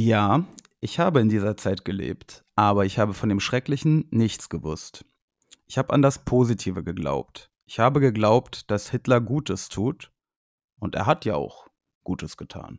Ja, ich habe in dieser Zeit gelebt, aber ich habe von dem Schrecklichen nichts gewusst. Ich habe an das Positive geglaubt. Ich habe geglaubt, dass Hitler Gutes tut. Und er hat ja auch Gutes getan.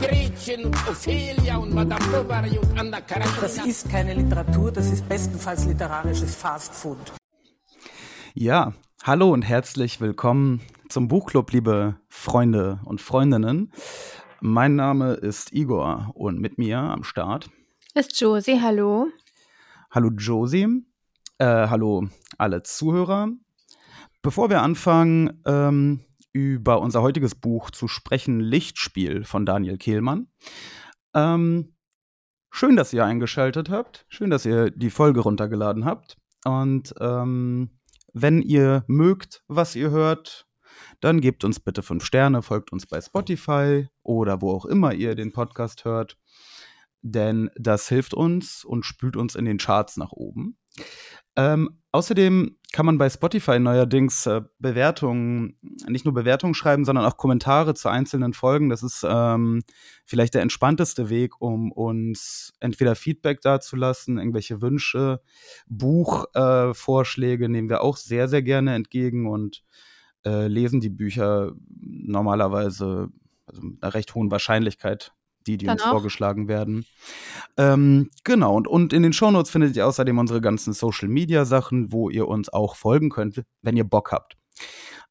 Gretchen und Ophelia und Madame Bovary und Anna Karenina. Das ist keine Literatur, das ist bestenfalls literarisches Fastfood. Ja, hallo und herzlich willkommen zum Buchclub, liebe Freunde und Freundinnen. Mein Name ist Igor und mit mir am Start. Ist Josie, hallo. Hallo Josie, äh, hallo alle Zuhörer. Bevor wir anfangen, ähm, über unser heutiges Buch zu sprechen, Lichtspiel von Daniel Kehlmann. Ähm, schön, dass ihr eingeschaltet habt. Schön, dass ihr die Folge runtergeladen habt. Und ähm, wenn ihr mögt, was ihr hört, dann gebt uns bitte fünf Sterne, folgt uns bei Spotify oder wo auch immer ihr den Podcast hört. Denn das hilft uns und spült uns in den Charts nach oben. Ähm, außerdem kann man bei Spotify neuerdings äh, Bewertungen, nicht nur Bewertungen schreiben, sondern auch Kommentare zu einzelnen Folgen. Das ist ähm, vielleicht der entspannteste Weg, um uns entweder Feedback dazulassen, irgendwelche Wünsche, Buchvorschläge äh, nehmen wir auch sehr, sehr gerne entgegen und äh, lesen die Bücher normalerweise also mit einer recht hohen Wahrscheinlichkeit die, die Dann uns auch. vorgeschlagen werden. Ähm, genau, und, und in den Shownotes findet ihr außerdem unsere ganzen Social Media Sachen, wo ihr uns auch folgen könnt, wenn ihr Bock habt.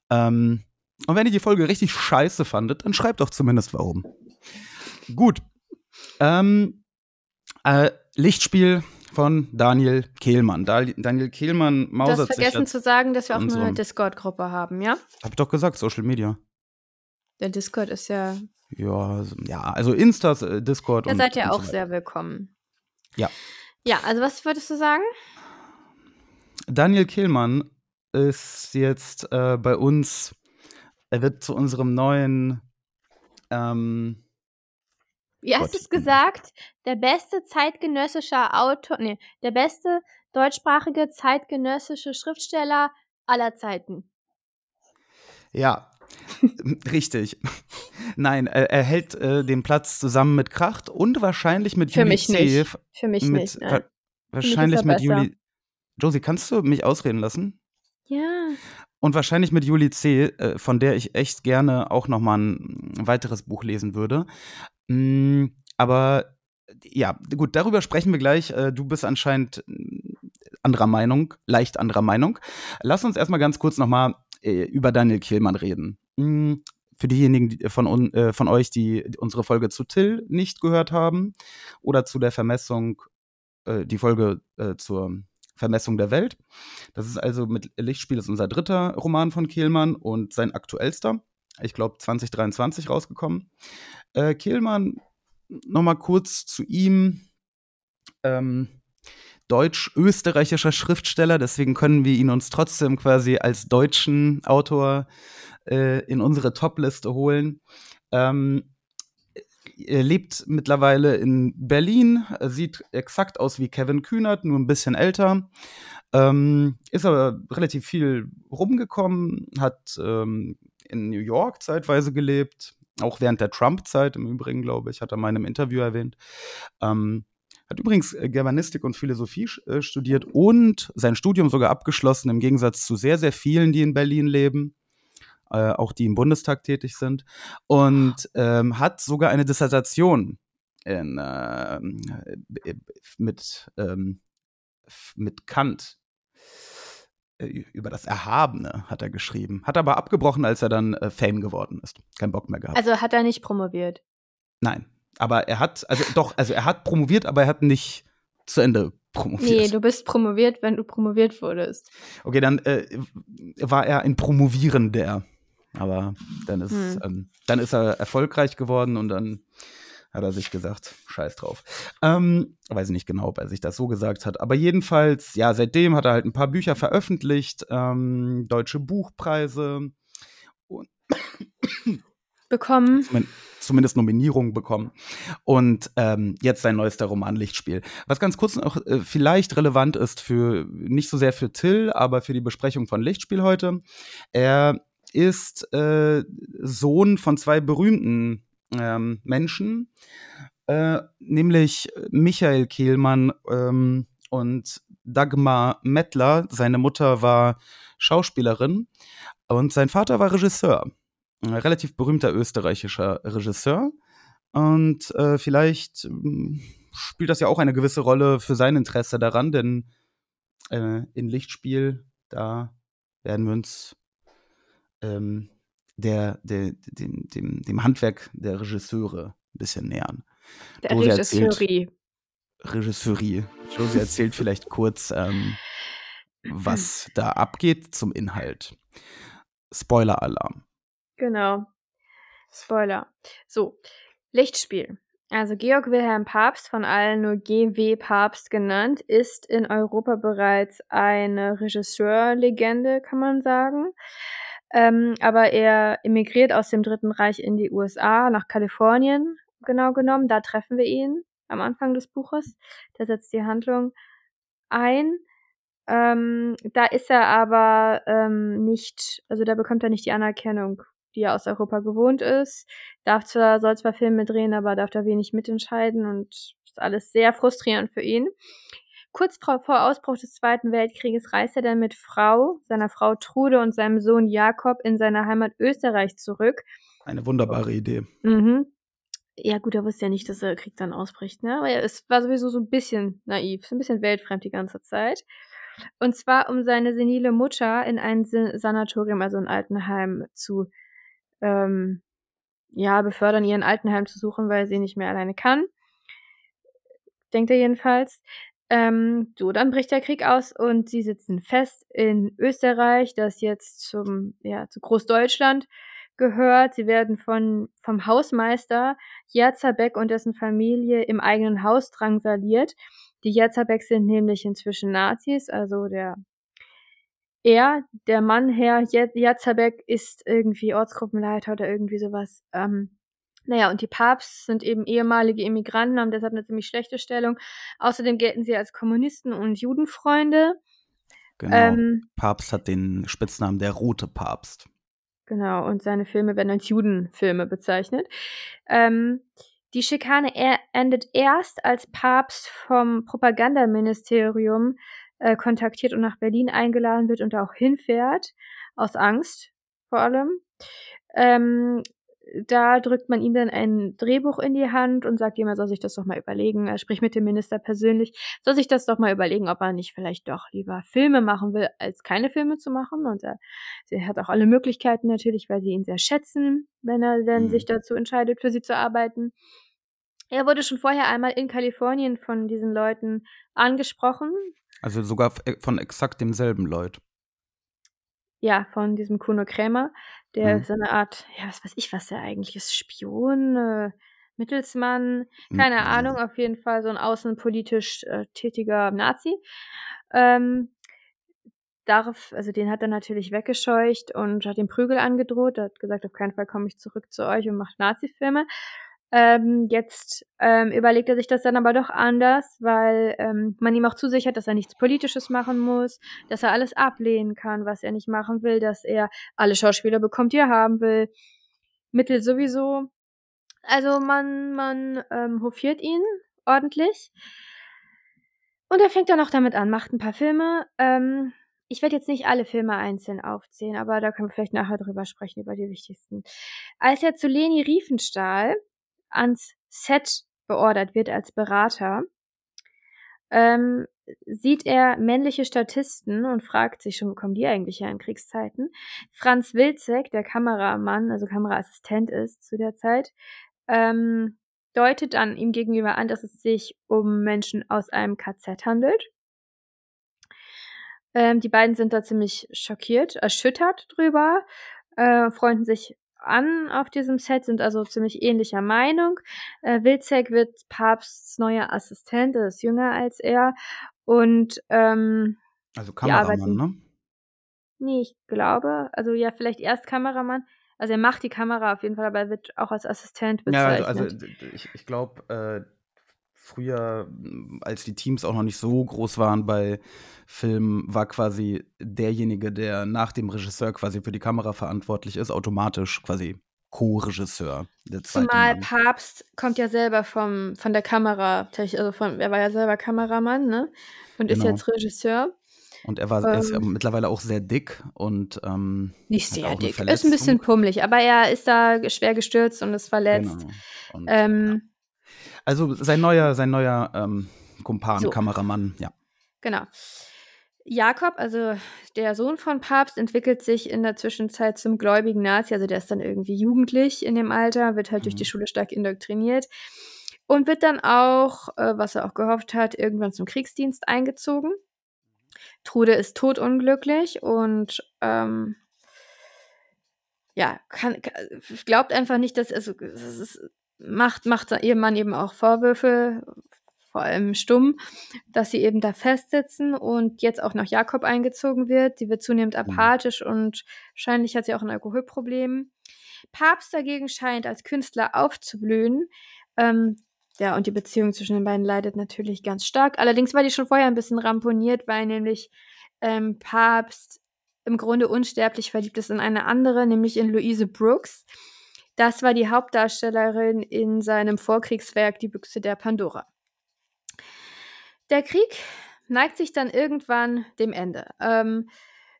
Ähm, und wenn ihr die Folge richtig scheiße fandet, dann schreibt doch zumindest warum. Gut. Ähm, äh, Lichtspiel von Daniel Kehlmann. Da, Daniel Kehlmann Du mausert hast sich vergessen jetzt. zu sagen, dass wir auch eine Discord-Gruppe haben, ja? Hab ich doch gesagt, Social Media. Der Discord ist ja. Ja, ja, also Instas, äh, Discord Da und. seid ihr auch so sehr willkommen. Ja. Ja, also was wolltest du sagen? Daniel Kehlmann ist jetzt äh, bei uns. Er wird zu unserem neuen. Ähm, Wie hast du es gesagt? Der beste zeitgenössische Autor, nee, der beste deutschsprachige zeitgenössische Schriftsteller aller Zeiten. ja, richtig. Nein, er, hält äh, den Platz zusammen mit Kracht und wahrscheinlich mit Für Juli mich nicht. Für mich mit, nicht. wa wahrscheinlich mit besser. Juli. Josie, kannst du mich ausreden lassen? Ja. Und wahrscheinlich mit Juli C., äh, von der ich echt gerne auch noch mal ein weiteres Buch lesen würde. Mm, aber ja, gut, darüber sprechen wir gleich. Äh, du bist anscheinend mm, anderer Meinung, leicht anderer Meinung. Lass uns erstmal ganz kurz noch mal äh, über Daniel Kehlmann reden. Mm, Für diejenigen die, von, äh, von euch, die unsere Folge zu Till nicht gehört haben oder zu der Vermessung, äh, die Folge äh, zur Vermessung der Welt. Das ist also mit Lichtspiel ist unser dritter Roman von Kehlmann und sein aktuellster. Ich glaube 2023 rausgekommen. Äh, Kehlmann, nochmal kurz zu ihm. Ähm, deutsch-österreichischer Schriftsteller, deswegen können wir ihn uns trotzdem quasi als deutschen Autor äh, in unsere Top-Liste holen. Ähm, er lebt mittlerweile in Berlin, er sieht exakt aus wie Kevin Kühnert, nur ein bisschen älter. Ähm, ist aber relativ viel rumgekommen, hat ähm, in New York zeitweise gelebt, auch während der Trump-Zeit im Übrigen, glaube ich, hat er mal in einem Interview erwähnt. Ähm, hat übrigens äh, Germanistik und Philosophie äh, studiert und sein Studium sogar abgeschlossen, im Gegensatz zu sehr, sehr vielen, die in Berlin leben, äh, auch die im Bundestag tätig sind. Und ähm, hat sogar eine Dissertation in, ähm, äh, mit, ähm, mit Kant äh, über das Erhabene hat er geschrieben. Hat aber abgebrochen, als er dann äh, Fame geworden ist. Kein Bock mehr gehabt. Also hat er nicht promoviert. Nein. Aber er hat, also doch, also er hat promoviert, aber er hat nicht zu Ende promoviert. Nee, du bist promoviert, wenn du promoviert wurdest. okay, dann äh, war er ein Promovierender. Aber dann ist, Hm. ähm, dann ist er erfolgreich geworden und dann hat er sich gesagt. Scheiß drauf. Ähm, weiß ich nicht genau, ob er sich das so gesagt hat. Aber jedenfalls, ja, seitdem hat er halt ein paar Bücher veröffentlicht, ähm, deutsche Buchpreise und Bekommen. Zumin- zumindest Nominierungen bekommen. Und ähm, jetzt sein neuester Roman Lichtspiel. Was ganz kurz noch äh, vielleicht relevant ist für, nicht so sehr für Till, aber für die Besprechung von Lichtspiel heute. Er ist äh, Sohn von zwei berühmten ähm, Menschen, äh, nämlich Michael Kehlmann ähm, und Dagmar Mettler. Seine Mutter war Schauspielerin und sein Vater war Regisseur. Relativ berühmter österreichischer Regisseur. Und äh, vielleicht ähm, spielt das ja auch eine gewisse Rolle für sein Interesse daran, denn äh, in Lichtspiel, da werden wir uns ähm, der, der, dem, dem, dem Handwerk der Regisseure ein bisschen nähern. Der Josie erzählt- Regisseurie. Regisseurie. Josie erzählt vielleicht kurz, ähm, was da abgeht zum Inhalt. Spoiler-Alarm. Genau. Spoiler. So, Lichtspiel. Also Georg Wilhelm Papst, von allen nur GW Papst genannt, ist in Europa bereits eine Regisseurlegende, kann man sagen. Ähm, aber er emigriert aus dem Dritten Reich in die USA, nach Kalifornien genau genommen. Da treffen wir ihn am Anfang des Buches. Da setzt die Handlung ein. Ähm, da ist er aber ähm, nicht, also da bekommt er nicht die Anerkennung, die er aus Europa gewohnt ist. Darf zwar, soll zwar Filme drehen, aber darf da wenig mitentscheiden und ist alles sehr frustrierend für ihn. Kurz vor Ausbruch des Zweiten Weltkrieges reist er dann mit Frau, seiner Frau Trude und seinem Sohn Jakob in seine Heimat Österreich zurück. Eine wunderbare Idee. Mhm. Ja, gut, er wusste ja nicht, dass der Krieg dann ausbricht, ne? Aber er ist, war sowieso so ein bisschen naiv, so ein bisschen weltfremd die ganze Zeit. Und zwar, um seine senile Mutter in ein Sa- Sanatorium, also ein Altenheim, zu ähm, ja, befördern, ihren Altenheim zu suchen, weil sie nicht mehr alleine kann. Denkt er jedenfalls. Ähm, so, dann bricht der Krieg aus und sie sitzen fest in Österreich, das jetzt zum, ja, zu Großdeutschland gehört. Sie werden von, vom Hausmeister Jerzerbeck und dessen Familie im eigenen Haus drangsaliert. Die Jerzerbeck sind nämlich inzwischen Nazis, also der er, der Mann Herr Jerzerbeck, ist irgendwie Ortsgruppenleiter oder irgendwie sowas. Ähm, naja, und die Papst sind eben ehemalige Immigranten, haben deshalb eine ziemlich schlechte Stellung. Außerdem gelten sie als Kommunisten und Judenfreunde. Genau. Ähm, Papst hat den Spitznamen der rote Papst. Genau, und seine Filme werden als Judenfilme bezeichnet. Ähm, die Schikane er endet erst, als Papst vom Propagandaministerium äh, kontaktiert und nach Berlin eingeladen wird und auch hinfährt, aus Angst vor allem. Ähm, da drückt man ihm dann ein Drehbuch in die Hand und sagt ihm, er soll sich das doch mal überlegen. Er spricht mit dem Minister persönlich, soll sich das doch mal überlegen, ob er nicht vielleicht doch lieber Filme machen will, als keine Filme zu machen. Und er, er hat auch alle Möglichkeiten natürlich, weil sie ihn sehr schätzen, wenn er dann Mhm. sich dazu entscheidet, für sie zu arbeiten. Er wurde schon vorher einmal in Kalifornien von diesen Leuten angesprochen. Also sogar f- von exakt demselben Leut. Ja, von diesem Kuno Krämer, der Mhm. so eine Art, ja, was weiß ich, was der eigentlich ist, Spion, äh, Mittelsmann, keine Mhm. Ahnung, auf jeden Fall so ein außenpolitisch äh, tätiger Nazi. Ähm, darf, also den hat er natürlich weggescheucht und hat ihm Prügel angedroht. Er hat gesagt, auf keinen Fall komme ich zurück zu euch und macht Nazi-Filme. Ähm, jetzt ähm, überlegt er sich das dann aber doch anders, weil ähm, man ihm auch zusichert, dass er nichts Politisches machen muss, dass er alles ablehnen kann, was er nicht machen will, dass er alle Schauspieler bekommt, die er haben will. Mittel sowieso. Also man, man ähm, hofiert ihn ordentlich. Und er fängt dann auch damit an, macht ein paar Filme. Ähm, ich werde jetzt nicht alle Filme einzeln aufzählen, aber da können wir vielleicht nachher drüber sprechen, über die wichtigsten. Als er zu Leni Riefenstahl ans Set beordert wird als Berater, ähm, sieht er männliche Statisten und fragt sich schon, wo kommen die eigentlich her in Kriegszeiten? Franz Wilczek, der Kameramann, also Kameraassistent ist zu der Zeit, ähm, deutet dann ihm gegenüber an, dass es sich um Menschen aus einem KZ handelt. Ähm, die beiden sind da ziemlich schockiert, erschüttert drüber, äh, freunden sich an auf diesem Set, sind also ziemlich ähnlicher Meinung. Äh, Wilczek wird Papsts neuer Assistent, er ist jünger als er. Und ähm, Also Kameramann, ne? Nee, ich glaube, also ja, vielleicht erst Kameramann. Also er macht die Kamera auf jeden Fall, aber er wird auch als Assistent Ja, also, also bezeichnet. ich, ich glaube, äh, früher, als die Teams auch noch nicht so groß waren bei Filmen, war quasi derjenige, der nach dem Regisseur quasi für die Kamera verantwortlich ist, automatisch quasi Co-Regisseur. Zumal Mann. Papst kommt ja selber vom, von der Kamera, also von, er war ja selber Kameramann, ne? Und ist Genau. jetzt Regisseur. Und er war er ist ja Ähm, mittlerweile auch sehr dick und ähm, nicht sehr dick, ist ein bisschen pummelig, aber er ist da schwer gestürzt und ist verletzt. Genau. Und, Ähm, also sein neuer, sein neuer ähm, Kumpan, So. Kameramann, ja. Genau. Jakob, also der Sohn von Papst, entwickelt sich in der Zwischenzeit zum gläubigen Nazi. Also der ist dann irgendwie jugendlich in dem Alter, wird halt durch die Mhm. Schule stark indoktriniert und wird dann auch, äh, was er auch gehofft hat, irgendwann zum Kriegsdienst eingezogen. Trude ist todunglücklich und ähm, ja, kann, ka- glaubt einfach nicht, dass also es ist, macht, macht ihrem Mann eben auch Vorwürfe, vor allem stumm, dass sie eben da festsitzen und jetzt auch noch Jakob eingezogen wird. Sie wird zunehmend Mhm. apathisch und wahrscheinlich hat sie auch ein Alkoholproblem. Papst dagegen scheint als Künstler aufzublühen. Ähm, ja, und die Beziehung zwischen den beiden leidet natürlich ganz stark. Allerdings war die schon vorher ein bisschen ramponiert, weil nämlich ähm, Papst im Grunde unsterblich verliebt ist in eine andere, nämlich in Louise Brooks. Das war die Hauptdarstellerin in seinem Vorkriegswerk Die Büchse der Pandora. Der Krieg neigt sich dann irgendwann dem Ende. Ähm,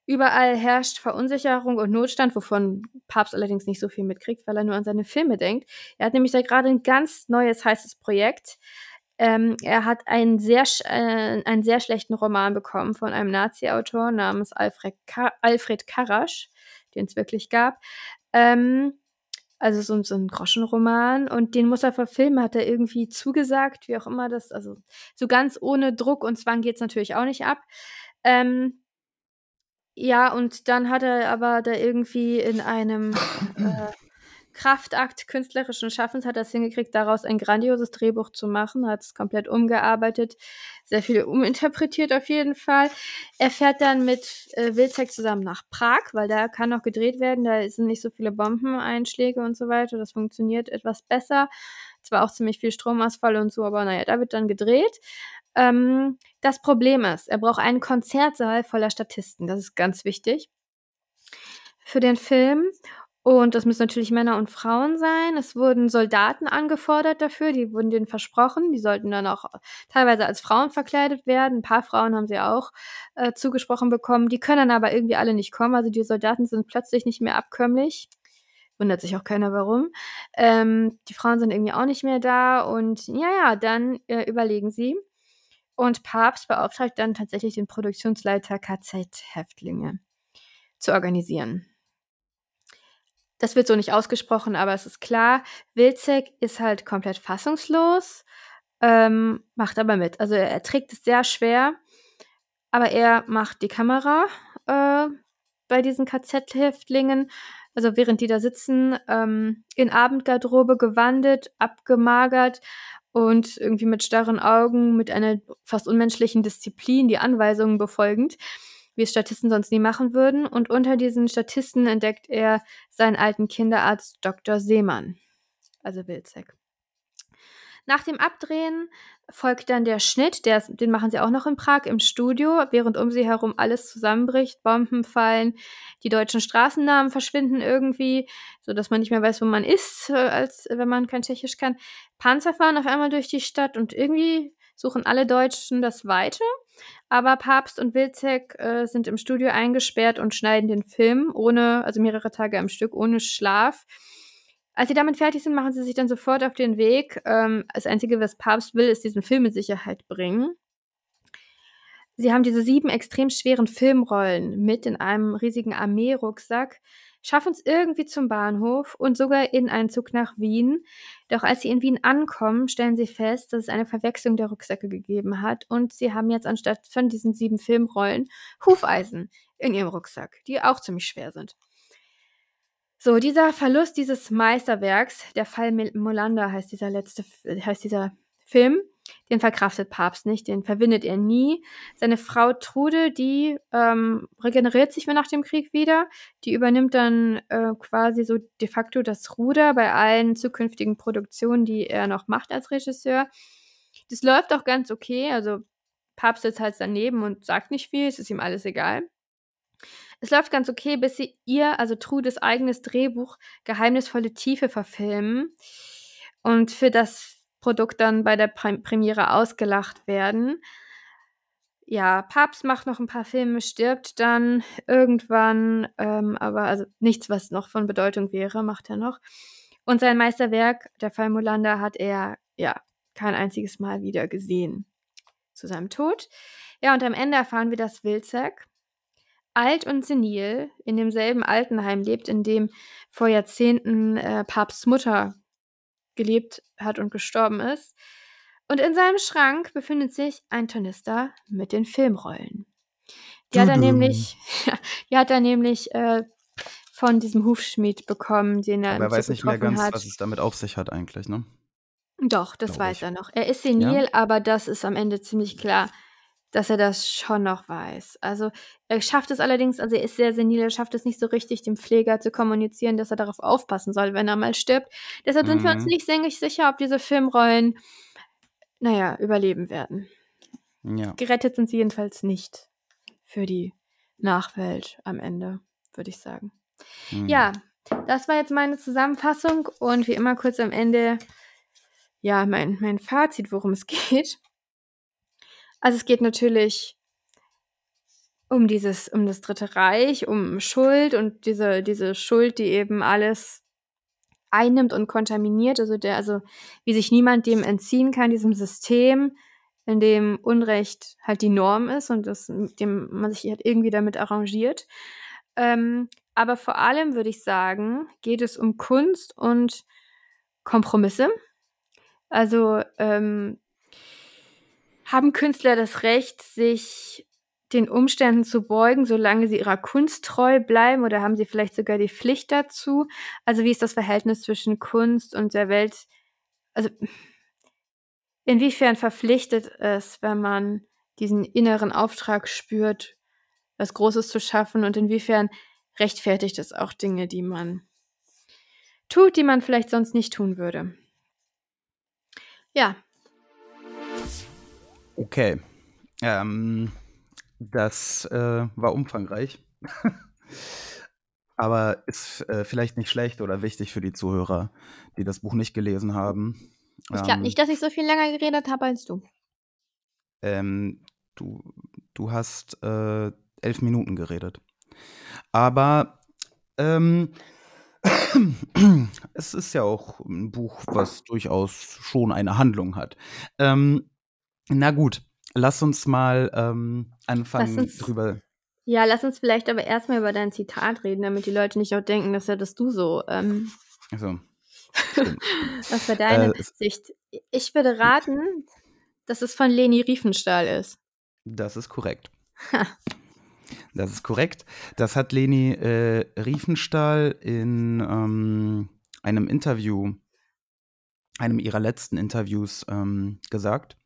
überall herrscht Verunsicherung und Notstand, wovon Papst allerdings nicht so viel mitkriegt, weil er nur an seine Filme denkt. Er hat nämlich da gerade ein ganz neues, heißes Projekt. Ähm, er hat einen sehr, äh, einen sehr schlechten Roman bekommen von einem Nazi-Autor namens Alfred, Ka Alfred Karasch, den es wirklich gab. Ähm, also so, so ein Groschenroman und den muss er verfilmen, hat er irgendwie zugesagt, wie auch immer das, also so ganz ohne Druck und Zwang geht es natürlich auch nicht ab. Ähm, ja, und dann hat er aber da irgendwie in einem äh, Kraftakt künstlerischen Schaffens hat es hingekriegt, daraus ein grandioses Drehbuch zu machen, hat es komplett umgearbeitet, sehr viel uminterpretiert auf jeden Fall. Er fährt dann mit äh, Wilczek zusammen nach Prag, weil da kann noch gedreht werden, da sind nicht so viele Bombeneinschläge und so weiter, das funktioniert etwas besser. Zwar auch ziemlich viel Stromausfall und so, aber naja, da wird dann gedreht. Ähm, das Problem ist, er braucht einen Konzertsaal voller Statisten, das ist ganz wichtig für den Film. Und das müssen natürlich Männer und Frauen sein. Es wurden Soldaten angefordert dafür, die wurden denen versprochen. Die sollten dann auch teilweise als Frauen verkleidet werden. Ein paar Frauen haben sie auch äh, zugesprochen bekommen. Die können dann aber irgendwie alle nicht kommen. Also die Soldaten sind plötzlich nicht mehr abkömmlich. Wundert sich auch keiner warum. Ähm, die Frauen sind irgendwie auch nicht mehr da. Und ja, ja, dann äh, überlegen sie. Und Papst beauftragt dann tatsächlich den Produktionsleiter KZ-Häftlinge zu organisieren. Das wird so nicht ausgesprochen, aber es ist klar, Wilczek ist halt komplett fassungslos, ähm, macht aber mit. Also er, trägt es sehr schwer, aber er macht die Kamera äh, bei diesen KZ-Häftlingen. Also während die da sitzen, ähm, in Abendgarderobe gewandet, abgemagert und irgendwie mit starren Augen, mit einer fast unmenschlichen Disziplin, die Anweisungen befolgend, wie es Statisten sonst nie machen würden. Und unter diesen Statisten entdeckt er seinen alten Kinderarzt Dr. Seemann, also Wilczek. Nach dem Abdrehen folgt dann der Schnitt, der, den machen sie auch noch in Prag im Studio, während um sie herum alles zusammenbricht, Bomben fallen, die deutschen Straßennamen verschwinden irgendwie, sodass man nicht mehr weiß, wo man ist, äh, als wenn man kein Tschechisch kann. Panzer fahren auf einmal durch die Stadt und irgendwie suchen alle Deutschen das Weite. Aber Papst und Wilczek äh, sind im Studio eingesperrt und schneiden den Film ohne, also mehrere Tage am Stück, ohne Schlaf. Als sie damit fertig sind, machen sie sich dann sofort auf den Weg. Ähm, das Einzige, was Papst will, ist diesen Film in Sicherheit bringen. Sie haben diese sieben extrem schweren Filmrollen mit in einem riesigen Armeerucksack, schaffen es irgendwie zum Bahnhof und sogar in einen Zug nach Wien. Doch als sie in Wien ankommen, stellen sie fest, dass es eine Verwechslung der Rucksäcke gegeben hat und sie haben jetzt anstatt von diesen sieben Filmrollen Hufeisen in ihrem Rucksack, die auch ziemlich schwer sind. So, dieser Verlust dieses Meisterwerks, der Fall Molander heißt dieser letzte heißt dieser Film, den verkraftet Papst nicht, den verwindet er nie. Seine Frau Trude, die ähm, regeneriert sich nach dem Krieg wieder. Die übernimmt dann äh, quasi so de facto das Ruder bei allen zukünftigen Produktionen, die er noch macht als Regisseur. Das läuft auch ganz okay. Also Papst sitzt halt daneben und sagt nicht viel, es ist ihm alles egal. Es läuft ganz okay, bis sie ihr, also Trudes eigenes Drehbuch Geheimnisvolle Tiefe verfilmen und für das Produkt dann bei der Pre Premiere ausgelacht werden. Ja, Papst macht noch ein paar Filme, stirbt dann irgendwann, ähm, aber also nichts, was noch von Bedeutung wäre, macht er noch. Und sein Meisterwerk, der Fall Molander, hat er ja kein einziges Mal wieder gesehen zu seinem Tod. Ja, und am Ende erfahren wir, dass Wilczek alt und senil in demselben Altenheim lebt, in dem vor Jahrzehnten äh, Papsts Mutter gelebt hat und gestorben ist. Und in seinem Schrank befindet sich ein Tornister mit den Filmrollen. Die hat er nämlich, die hat er nämlich äh, von diesem Hufschmied bekommen, den er Aber er weiß nicht mehr ganz, hat. was es damit auf sich hat eigentlich, ne? Doch, das Glaub weiß ich. er noch. Er ist senil, aber das ist am Ende ziemlich klar, dass er das schon noch weiß. Also er schafft es allerdings, also er ist sehr senil, er schafft es nicht so richtig, dem Pfleger zu kommunizieren, dass er darauf aufpassen soll, wenn er mal stirbt. Deshalb sind wir uns Mhm. nicht sehr sicher, ob diese Filmrollen, naja, überleben werden. Ja. Gerettet sind sie jedenfalls nicht für die Nachwelt am Ende, würde ich sagen. Mhm. Ja, das war jetzt meine Zusammenfassung und wie immer kurz am Ende, ja, mein, mein Fazit, worum es geht. Also es geht natürlich um dieses, um das Dritte Reich, um Schuld und diese, diese Schuld, die eben alles einnimmt und kontaminiert, also der, also wie sich niemand dem entziehen kann, diesem System, in dem Unrecht halt die Norm ist und das, dem man sich halt irgendwie damit arrangiert. Ähm, aber vor allem würde ich sagen, geht es um Kunst und Kompromisse. Also ähm, haben Künstler das Recht, sich den Umständen zu beugen, solange sie ihrer Kunst treu bleiben oder haben sie vielleicht sogar die Pflicht dazu? Also wie ist das Verhältnis zwischen Kunst und der Welt? Also inwiefern verpflichtet es, wenn man diesen inneren Auftrag spürt, was Großes zu schaffen und inwiefern rechtfertigt es auch Dinge, die man tut, die man vielleicht sonst nicht tun würde? Ja, Okay. Ähm, das äh, war umfangreich. Aber ist äh, vielleicht nicht schlecht oder wichtig für die Zuhörer, die das Buch nicht gelesen haben. ich glaube Ähm, nicht, dass ich so viel länger geredet habe als du. Ähm, du, du hast äh, elf Minuten geredet. Aber ähm, es ist ja auch ein Buch, was durchaus schon eine Handlung hat. Ähm, na gut, lass uns mal ähm, anfangen uns- drüber. Ja, lass uns vielleicht aber erstmal über dein Zitat reden, damit die Leute nicht auch denken, dass ja das du so, ähm, Also, was war deine Äh, Sicht? Ich würde raten, dass es von Leni Riefenstahl ist. das ist korrekt. Das ist korrekt. Das hat Leni äh, Riefenstahl in ähm, einem Interview, einem ihrer letzten Interviews ähm, gesagt.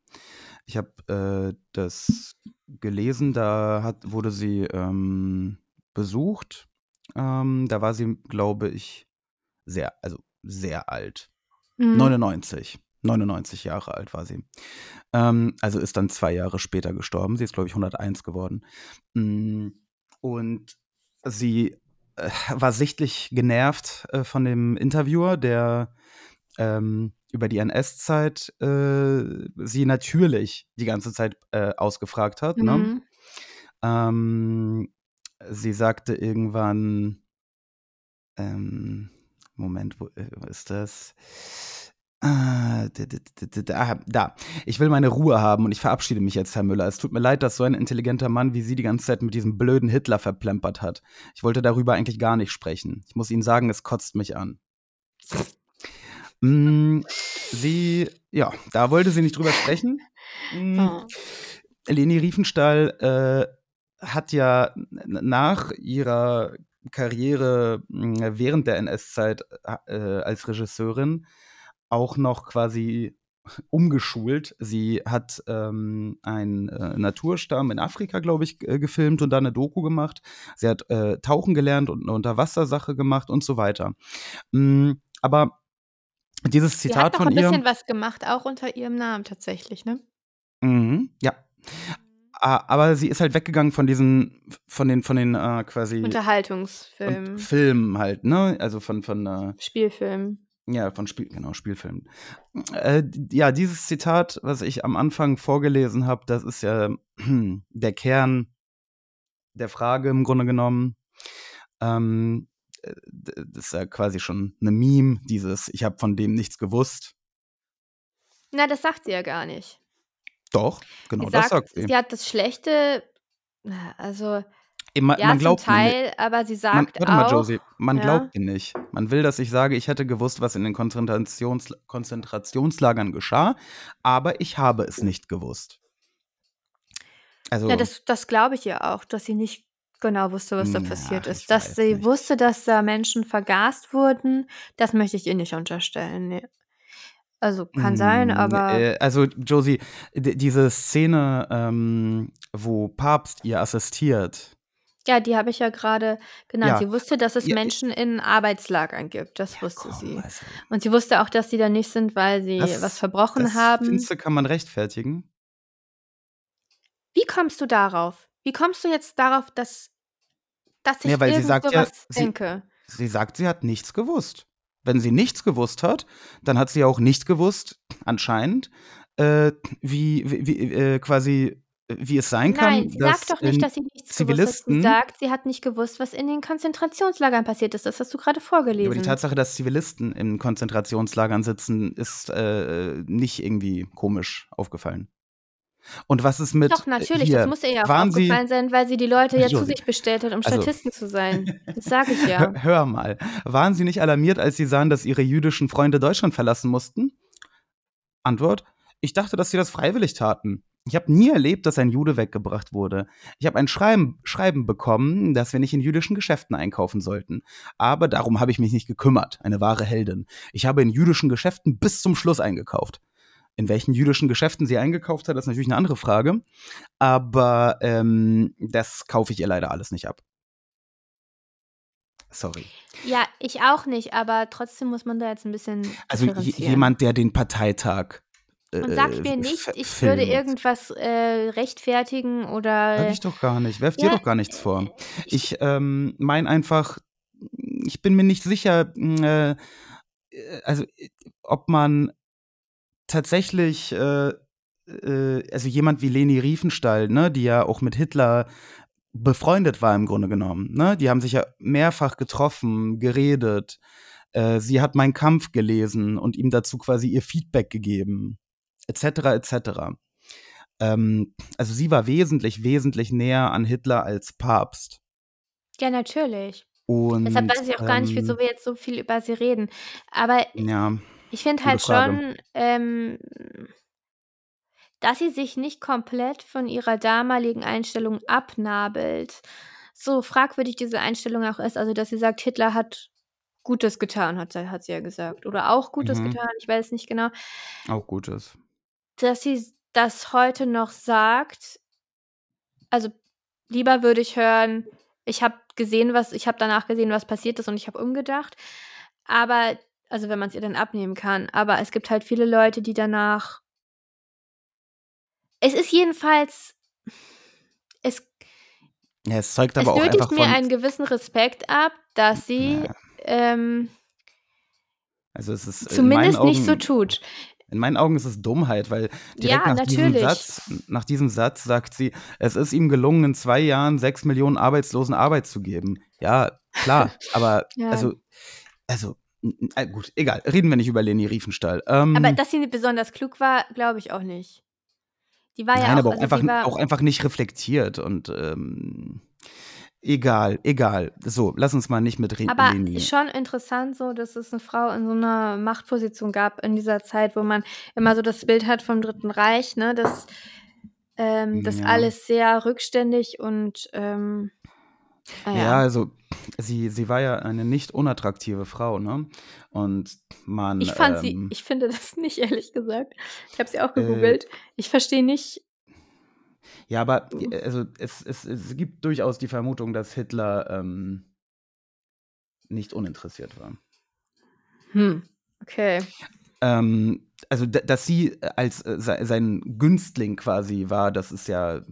Ich habe äh, das gelesen, da hat, wurde sie ähm, besucht. Ähm, da war sie, glaube ich, sehr, also sehr alt. Mhm. 99. 99 Jahre alt war sie. Ähm, also ist dann zwei Jahre später gestorben. Sie ist, glaube ich, 101 geworden. Mm, Und sie äh, war sichtlich genervt äh, von dem Interviewer, der ähm, über die NS-Zeit äh, sie natürlich die ganze Zeit äh, ausgefragt hat. Ne? Mhm. Ähm, sie sagte irgendwann, ähm, Moment, wo, äh, wo ist das? Ah, da. Ich will meine Ruhe haben und ich verabschiede mich jetzt, Herr Müller. Es tut mir leid, dass so ein intelligenter Mann wie Sie die ganze Zeit mit diesem blöden Hitler verplempert hat. Ich wollte darüber eigentlich gar nicht sprechen. Ich muss Ihnen sagen, es kotzt mich an. Mm, sie, ja, da wollte sie nicht drüber sprechen. Mm, Oh. Leni Riefenstahl äh, hat ja nach ihrer Karriere mh, während der NS-Zeit äh, als Regisseurin auch noch quasi umgeschult. Sie hat ähm, einen äh, Naturstamm in Afrika, glaube ich, gefilmt und da eine Doku gemacht. Sie hat äh, Tauchen gelernt und eine Unterwassersache gemacht und so weiter. Mm, aber dieses Sie hat Zitat noch von ein ihr. bisschen was gemacht, auch unter ihrem Namen tatsächlich, ne? Mhm, ja. Aber sie ist halt weggegangen von diesen, von den, von den äh, quasi von Unterhaltungsfilm, Filmen halt, ne? Also von, von äh, Spielfilm. Ja, von Spiel, genau, Spielfilmen. Äh, ja, dieses Zitat, was ich am Anfang vorgelesen habe, das ist ja der Kern der Frage im Grunde genommen. Ähm, äh, das ist ja quasi schon eine Meme, dieses Ich habe von dem nichts gewusst. Na, das sagt sie ja gar nicht. Doch, genau, Sie das sagt, sagt sie. sie hat das Schlechte, also Man, ja, man zum glaubt nicht. Teil, aber sie Man, sagt warte mal, auch, Josie, man ja, glaubt mir nicht. Man will, dass ich sage, ich hätte gewusst, was in den Konzentrations Konzentrationslagern geschah, aber ich habe es nicht gewusst. ja, Also, das, das glaube ich ihr auch, dass sie nicht genau wusste, was da na, passiert ist. Dass sie nicht. wusste, dass da Menschen vergast wurden, das möchte ich ihr nicht unterstellen. Nee. Also kann sein, Mm, aber äh, also, Josie, diese Szene, ähm, wo Papst ihr assistiert, ja, die habe ich ja gerade genannt. ja, Sie wusste, dass es ja, Menschen in Arbeitslagern gibt. Das ja, wusste komm, sie. also, Und sie wusste auch, dass sie da nicht sind, weil sie was das, verbrochen das haben. findest kann man rechtfertigen? Wie kommst du darauf? Wie kommst du jetzt darauf, dass, dass Ja, ich weil sie sagt ja, sie, denke? sie sagt, sie hat nichts gewusst. Wenn sie nichts gewusst hat, dann hat sie auch nicht gewusst, anscheinend, äh, wie, wie, äh, quasi, wie es sein Nein, kann, sie dass sagt doch nicht, dass sie nichts gewusst hat. Sie Zivilisten sagt, sie hat nicht gewusst, was in den Konzentrationslagern passiert ist. Das hast du gerade Ja, aber die vorgelesen. Tatsache, dass Zivilisten in Konzentrationslagern sitzen, ist äh, nicht irgendwie komisch aufgefallen. Und was ist mit Doch, natürlich, das hier? muss ihr ja auch Waren Sie, aufgefallen sein, weil sie die Leute ja zu sich bestellt hat, um also, Statisten zu sein. Das sage ich ja. hör, hör mal, waren Sie nicht alarmiert, als Sie sahen, dass Ihre jüdischen Freunde Deutschland verlassen mussten? Antwort: Ich dachte, dass Sie das freiwillig taten. Ich habe nie erlebt, dass ein Jude weggebracht wurde. Ich habe ein Schreiben, Schreiben bekommen, dass wir nicht in jüdischen Geschäften einkaufen sollten. Aber darum habe ich mich nicht gekümmert. Eine wahre Heldin. Ich habe in jüdischen Geschäften bis zum Schluss eingekauft. In welchen jüdischen Geschäften sie eingekauft hat, ist natürlich eine andere Frage. Aber ähm, das kaufe ich ihr leider alles nicht ab. Sorry. Ja, ich auch nicht, aber trotzdem muss man da jetzt ein bisschen Also jemand, der den Parteitag Und sag äh, mir nicht, ich würde filmt. irgendwas äh, rechtfertigen Sag oder. ich doch gar nicht. Werf dir Ja, doch gar nichts vor. ich, Ich ähm, meine einfach, ich bin mir nicht sicher, äh, äh, also äh, ob man tatsächlich, äh, äh, also jemand wie Leni Riefenstahl, ne, die ja auch mit Hitler befreundet war im Grunde genommen, ne, die haben sich ja mehrfach getroffen, geredet. Äh, sie hat meinen Kampf gelesen und ihm dazu quasi ihr Feedback gegeben, etc. etc. Ähm, also sie war wesentlich, wesentlich näher an Hitler als Papst. ja, natürlich. Deshalb Und weiß ich auch gar nicht, wieso ähm, wir jetzt so viel über sie reden. Aber ja, ich finde halt schon, ähm, dass sie sich nicht komplett von ihrer damaligen Einstellung abnabelt. So fragwürdig diese Einstellung auch ist, also dass sie sagt, Hitler hat Gutes getan, hat sie, hat sie ja gesagt. Oder auch Gutes Mhm. getan, ich weiß nicht genau. Auch Gutes. Dass sie das heute noch sagt, also lieber würde ich hören, ich habe gesehen, was, ich habe danach gesehen, was passiert ist und ich habe umgedacht. Aber, also wenn man es ihr dann abnehmen kann, aber es gibt halt viele Leute, die danach. Es ist jedenfalls. Es, Ja, es zeugt es aber auch nötigt einfach mir von, einen gewissen Respekt ab, dass sie ja, ähm, also es ist zumindest nicht so Augen, tut. in meinen Augen ist es Dummheit, weil direkt Ja, nach diesem. Satz, nach diesem Satz sagt sie, es ist ihm gelungen, in zwei Jahren sechs Millionen Arbeitslosen Arbeit zu geben. Ja, klar, aber also, also, äh, gut, egal, reden wir nicht über Leni Riefenstahl. Aber Ähm, dass sie nicht besonders klug war, glaube ich auch nicht. Die war ja Nein, auch, aber auch also einfach, war. auch einfach nicht reflektiert und ähm, egal, egal. So, lass uns mal nicht mit Re Aber Leni. schon interessant so, dass es eine Frau in so einer Machtposition gab in dieser Zeit, wo man immer so das Bild hat vom Dritten Reich, ne, dass ähm, das Ja. alles sehr rückständig und ähm, Ah, Ja, also sie, sie war ja eine nicht unattraktive Frau, ne? Und man. Ich fand sie, ähm, ich finde das nicht, ehrlich gesagt. Ich habe sie auch Äh, gegoogelt. Ich verstehe nicht. ja, aber also es, es, es gibt durchaus die Vermutung, dass Hitler ähm, nicht uninteressiert war. Hm, okay. Ähm, also, dass sie als äh, se- sein Günstling quasi war, das ist ja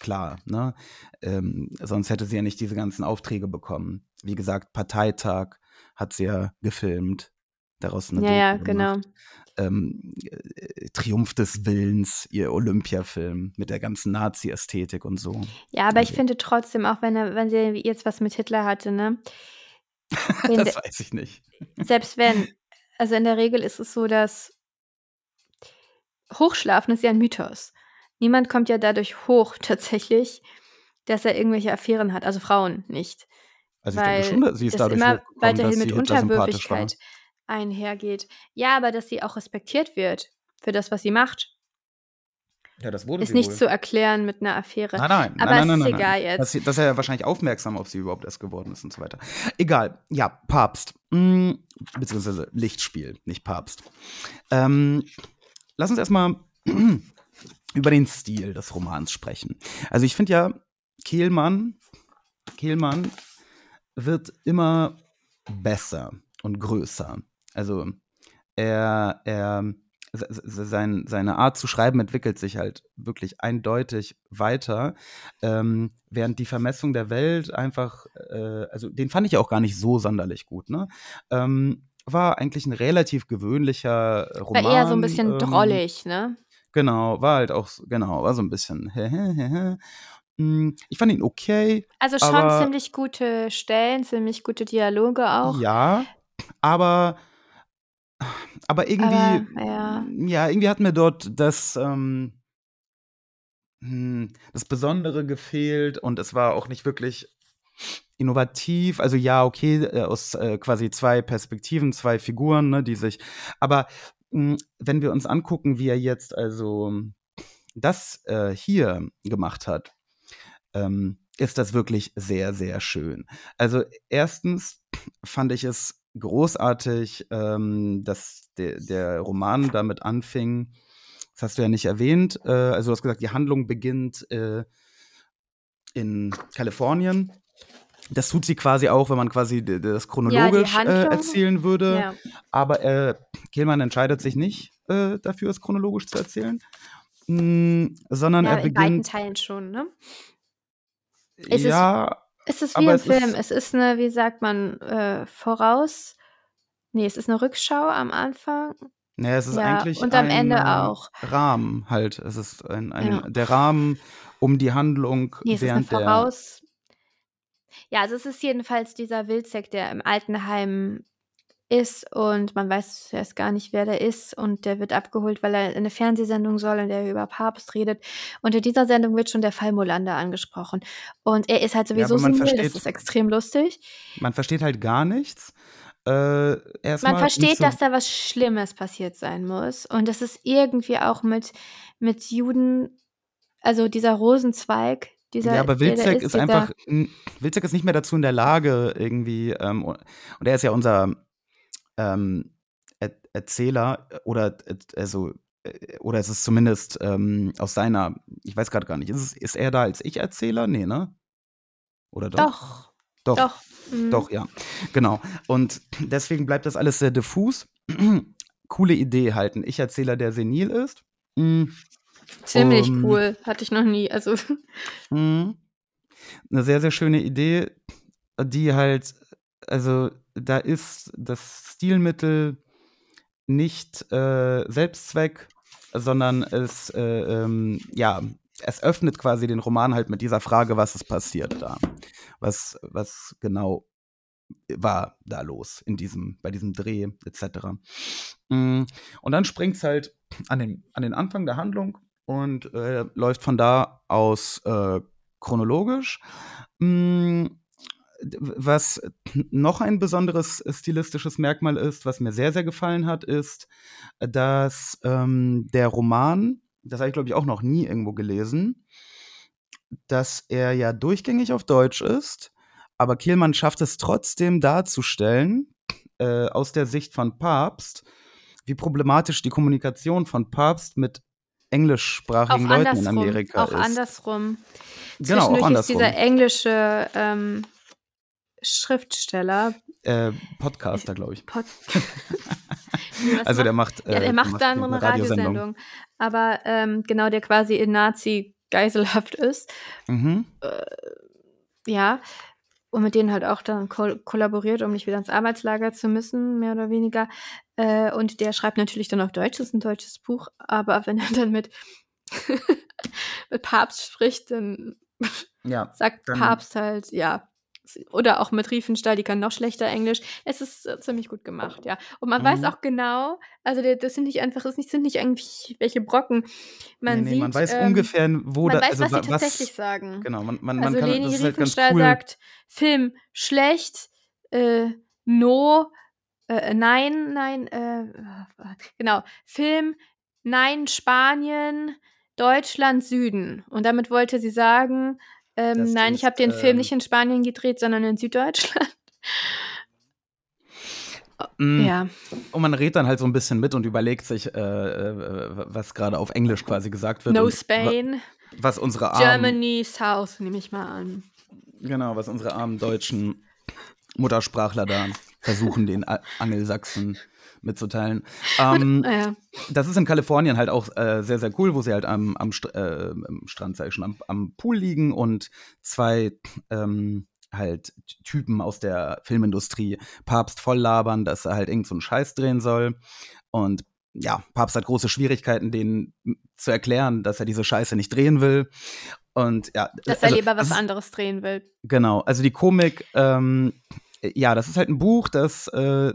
klar, ne? Ähm, sonst hätte sie ja nicht diese ganzen Aufträge bekommen. Wie gesagt, Parteitag hat sie ja gefilmt, daraus eine Ja, ja, genau. Ähm, äh, Triumph des Willens, ihr Olympiafilm mit der ganzen Nazi-Ästhetik und so. Ja, aber ich Also, finde trotzdem, auch wenn er, wenn sie jetzt was mit Hitler hatte, ne? Das weiß ich nicht. selbst wenn, also in der Regel ist es so, dass Hochschlafen ist ja ein Mythos. Niemand kommt ja dadurch hoch tatsächlich, dass er irgendwelche Affären hat, also Frauen nicht. Also ich denke Weil schon, dass sie ist das dadurch immer weiterhin dass mit. Unterwürfigkeit einhergeht. Ja, aber dass sie auch respektiert wird für das, was sie macht, Ja, das wurde ist nicht wohl. zu erklären mit einer Affäre. Nein, nein, Aber nein, es nein, ist nein, egal nein. Dass, jetzt. sie, dass er ja wahrscheinlich aufmerksam auf sie überhaupt erst geworden ist und so weiter. Egal, ja, Papst. Mm, beziehungsweise Lichtspiel, nicht Papst. Ähm, lass uns erstmal über den Stil des Romans sprechen. Also ich finde ja, Kehlmann, Kehlmann wird immer besser und größer. Also er, er se- se- sein, seine Art zu schreiben entwickelt sich halt wirklich eindeutig weiter, ähm, während die Vermessung der Welt einfach, äh, also den fand ich auch gar nicht so sonderlich gut, ne? Ähm, war eigentlich ein relativ gewöhnlicher äh, War Roman. eher so ein bisschen ähm, drollig, ne? Genau, war halt auch, so- genau, war so ein bisschen. Mm, Ich fand ihn okay, Also schon aber ziemlich gute Stellen, ziemlich gute Dialoge auch. ja, aber aber irgendwie, Aber ja. ja, irgendwie hat mir dort das, ähm, hm, das Besondere gefehlt und es war auch nicht wirklich innovativ. Also ja, okay, äh, aus äh, quasi zwei Perspektiven, zwei Figuren, ne, die sich. Aber wenn wir uns angucken, wie er jetzt also das äh, hier gemacht hat, ähm, ist das wirklich sehr, sehr schön. Also erstens fand ich es großartig, ähm, dass der, der Roman damit anfing. Das hast du ja nicht erwähnt. Äh, also du hast gesagt, die Handlung beginnt äh, in Kalifornien. Das tut sie quasi auch, wenn man quasi das Ja, chronologisch äh, Handlung. erzählen würde. Ja. Aber äh, Kehlmann entscheidet sich nicht äh, dafür, es chronologisch zu erzählen, mm, sondern Ja, er in weiten beginnt. Teilen schon, ne? Es ist, Ja, es ist wie im Film. ist. Es ist eine, wie sagt man, äh, Voraus. Nee, es ist eine Rückschau am Anfang. Naja, es ist Ja, eigentlich und am ein Ende auch. Rahmen halt. Es ist ein, ein, Ja. der Rahmen um die Handlung Nee, es ist eine während der. Ja, also es ist jedenfalls dieser Wildsek, der im Altenheim ist und man weiß erst gar nicht, wer der ist und der wird abgeholt, weil er in eine Fernsehsendung soll, in der er über Papst redet. Und in dieser Sendung wird schon der Fall Molander angesprochen. Und er ist halt Ja, sowieso man Single, das ist extrem lustig. man versteht halt gar nichts. Äh, Man versteht, so. dass da was Schlimmes passiert sein muss. Und das ist irgendwie auch mit, mit Juden, also dieser Rosenzweig, Ja, dieser, aber der da Wilczek ist, ist einfach. Wilczek ist nicht mehr dazu in der Lage, irgendwie. Ähm, und er ist ja unser ähm, Er Erzähler äh, oder äh, also äh, oder es ist zumindest ähm, aus seiner, ich weiß gerade gar nicht, ist, es, ist er da als Ich-Erzähler? Nee, ne? Oder doch? doch, Doch, doch. Mhm. doch, ja. Genau. Und deswegen bleibt das alles sehr diffus. Coole Idee halt, ein Ich-Erzähler, der senil ist. Mm, Ziemlich ähm, cool. Hatte ich noch nie. Also, Mhm. Eine sehr, sehr schöne Idee, die halt, also da ist das Stilmittel nicht äh, Selbstzweck, sondern es, äh, ähm, ja, es öffnet quasi den Roman halt mit dieser Frage, was ist passiert da? Was, was genau war da los in diesem, bei diesem Dreh etc. Mm, Und dann springt es halt an den, an den Anfang der Handlung und äh, läuft von da aus äh, chronologisch. Mm, d- Was noch ein besonderes stilistisches Merkmal ist, was mir sehr, sehr gefallen hat, ist, dass ähm, der Roman, das habe ich glaube ich auch noch nie irgendwo gelesen, dass er ja durchgängig auf Deutsch ist, aber Kehlmann schafft es trotzdem darzustellen, äh, aus der Sicht von Papst, wie problematisch die Kommunikation von Papst mit englischsprachigen Auch Leuten in andersrum. Amerika Auch ist. andersrum. Genau, auch Zwischendurch ist andersrum. dieser englische ähm, Schriftsteller. Äh, Podcaster, glaube ich. Pod Also der macht- macht, Ja, äh, der macht dann eine eine Radiosendung. Aber ähm, genau, der quasi in Nazi-Geiselhaft ist. Mhm. Ja. Und mit denen halt auch dann kol kollaboriert, um nicht wieder ins Arbeitslager zu müssen, mehr oder weniger. Äh, und der schreibt natürlich dann auf Deutsch, das ist ein deutsches Buch, aber wenn er dann mit, mit Papst spricht, dann Ja, sagt Dann- Papst halt, ja. Oder auch mit Riefenstahl, die kann noch schlechter Englisch. Es ist äh, ziemlich gut gemacht, ja. Und man weiß Mhm. auch genau, also das sind nicht einfach, das sind nicht irgendwie welche Brocken. Man nee, nee, sieht, man weiß ähm, ungefähr, wo man da, weiß, also was wa- sie tatsächlich sagen. Genau, man, man, man Also kann, Leni das ist halt ganz Riefenstahl cool. sagt, Film schlecht, äh, no, äh, nein, nein, äh, genau, Film, nein, Spanien, Deutschland, Süden. Und damit wollte sie sagen, ähm, nein, ich ist, habe den Film ähm, nicht in Spanien gedreht, sondern in Süddeutschland. Mm, Ja, Und man redet dann halt so ein bisschen mit und überlegt sich, äh, äh, was gerade auf Englisch quasi gesagt wird. no Spain, Wa was unsere armen, Germany, South, nehme ich mal an. genau, was unsere armen deutschen Muttersprachler da versuchen, den Angelsachsen mitzuteilen. Ähm, Ja, das ist in Kalifornien halt auch äh, sehr, sehr cool, wo sie halt am, am, St äh, am Strand, sag ich schon, am, am Pool liegen und zwei ähm, halt Typen aus der Filmindustrie Papst voll labern, dass er halt irgend so einen Scheiß drehen soll. Und ja, Papst hat große Schwierigkeiten, denen zu erklären, dass er diese Scheiße nicht drehen will. Und ja, dass er also, lieber was anderes drehen will. Genau, also die Komik, ähm, ja, das ist halt ein Buch, das äh,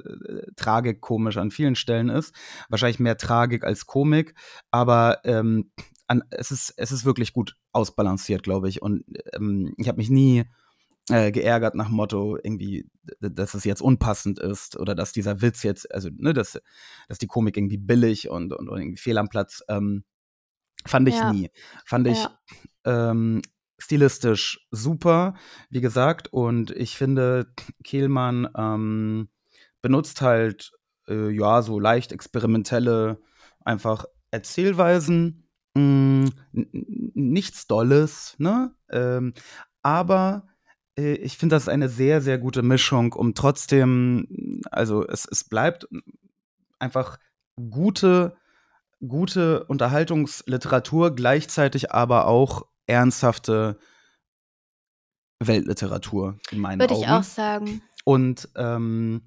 tragikomisch an vielen Stellen ist. Wahrscheinlich mehr Tragik als Komik, aber ähm, an, es, ist, es ist wirklich gut ausbalanciert, glaube ich. Und ähm, ich habe mich nie äh, geärgert nach dem Motto, irgendwie, dass es jetzt unpassend ist oder dass dieser Witz jetzt, also, ne, dass, dass die Komik irgendwie billig und, und, und irgendwie fehl am Platz. Ähm, fand ich Ja. nie. Fand ich Ja. Stilistisch super, wie gesagt. Und ich finde, Kehlmann ähm, benutzt halt, äh, ja, so leicht experimentelle, einfach Erzählweisen. N- n- nichts Dolles, ne? Ähm, aber äh, ich finde, das ist eine sehr, sehr gute Mischung, um trotzdem, also es, es bleibt einfach gute, gute Unterhaltungsliteratur, gleichzeitig aber auch ernsthafte Weltliteratur in meinen Würde Augen. ich auch sagen. Und ähm,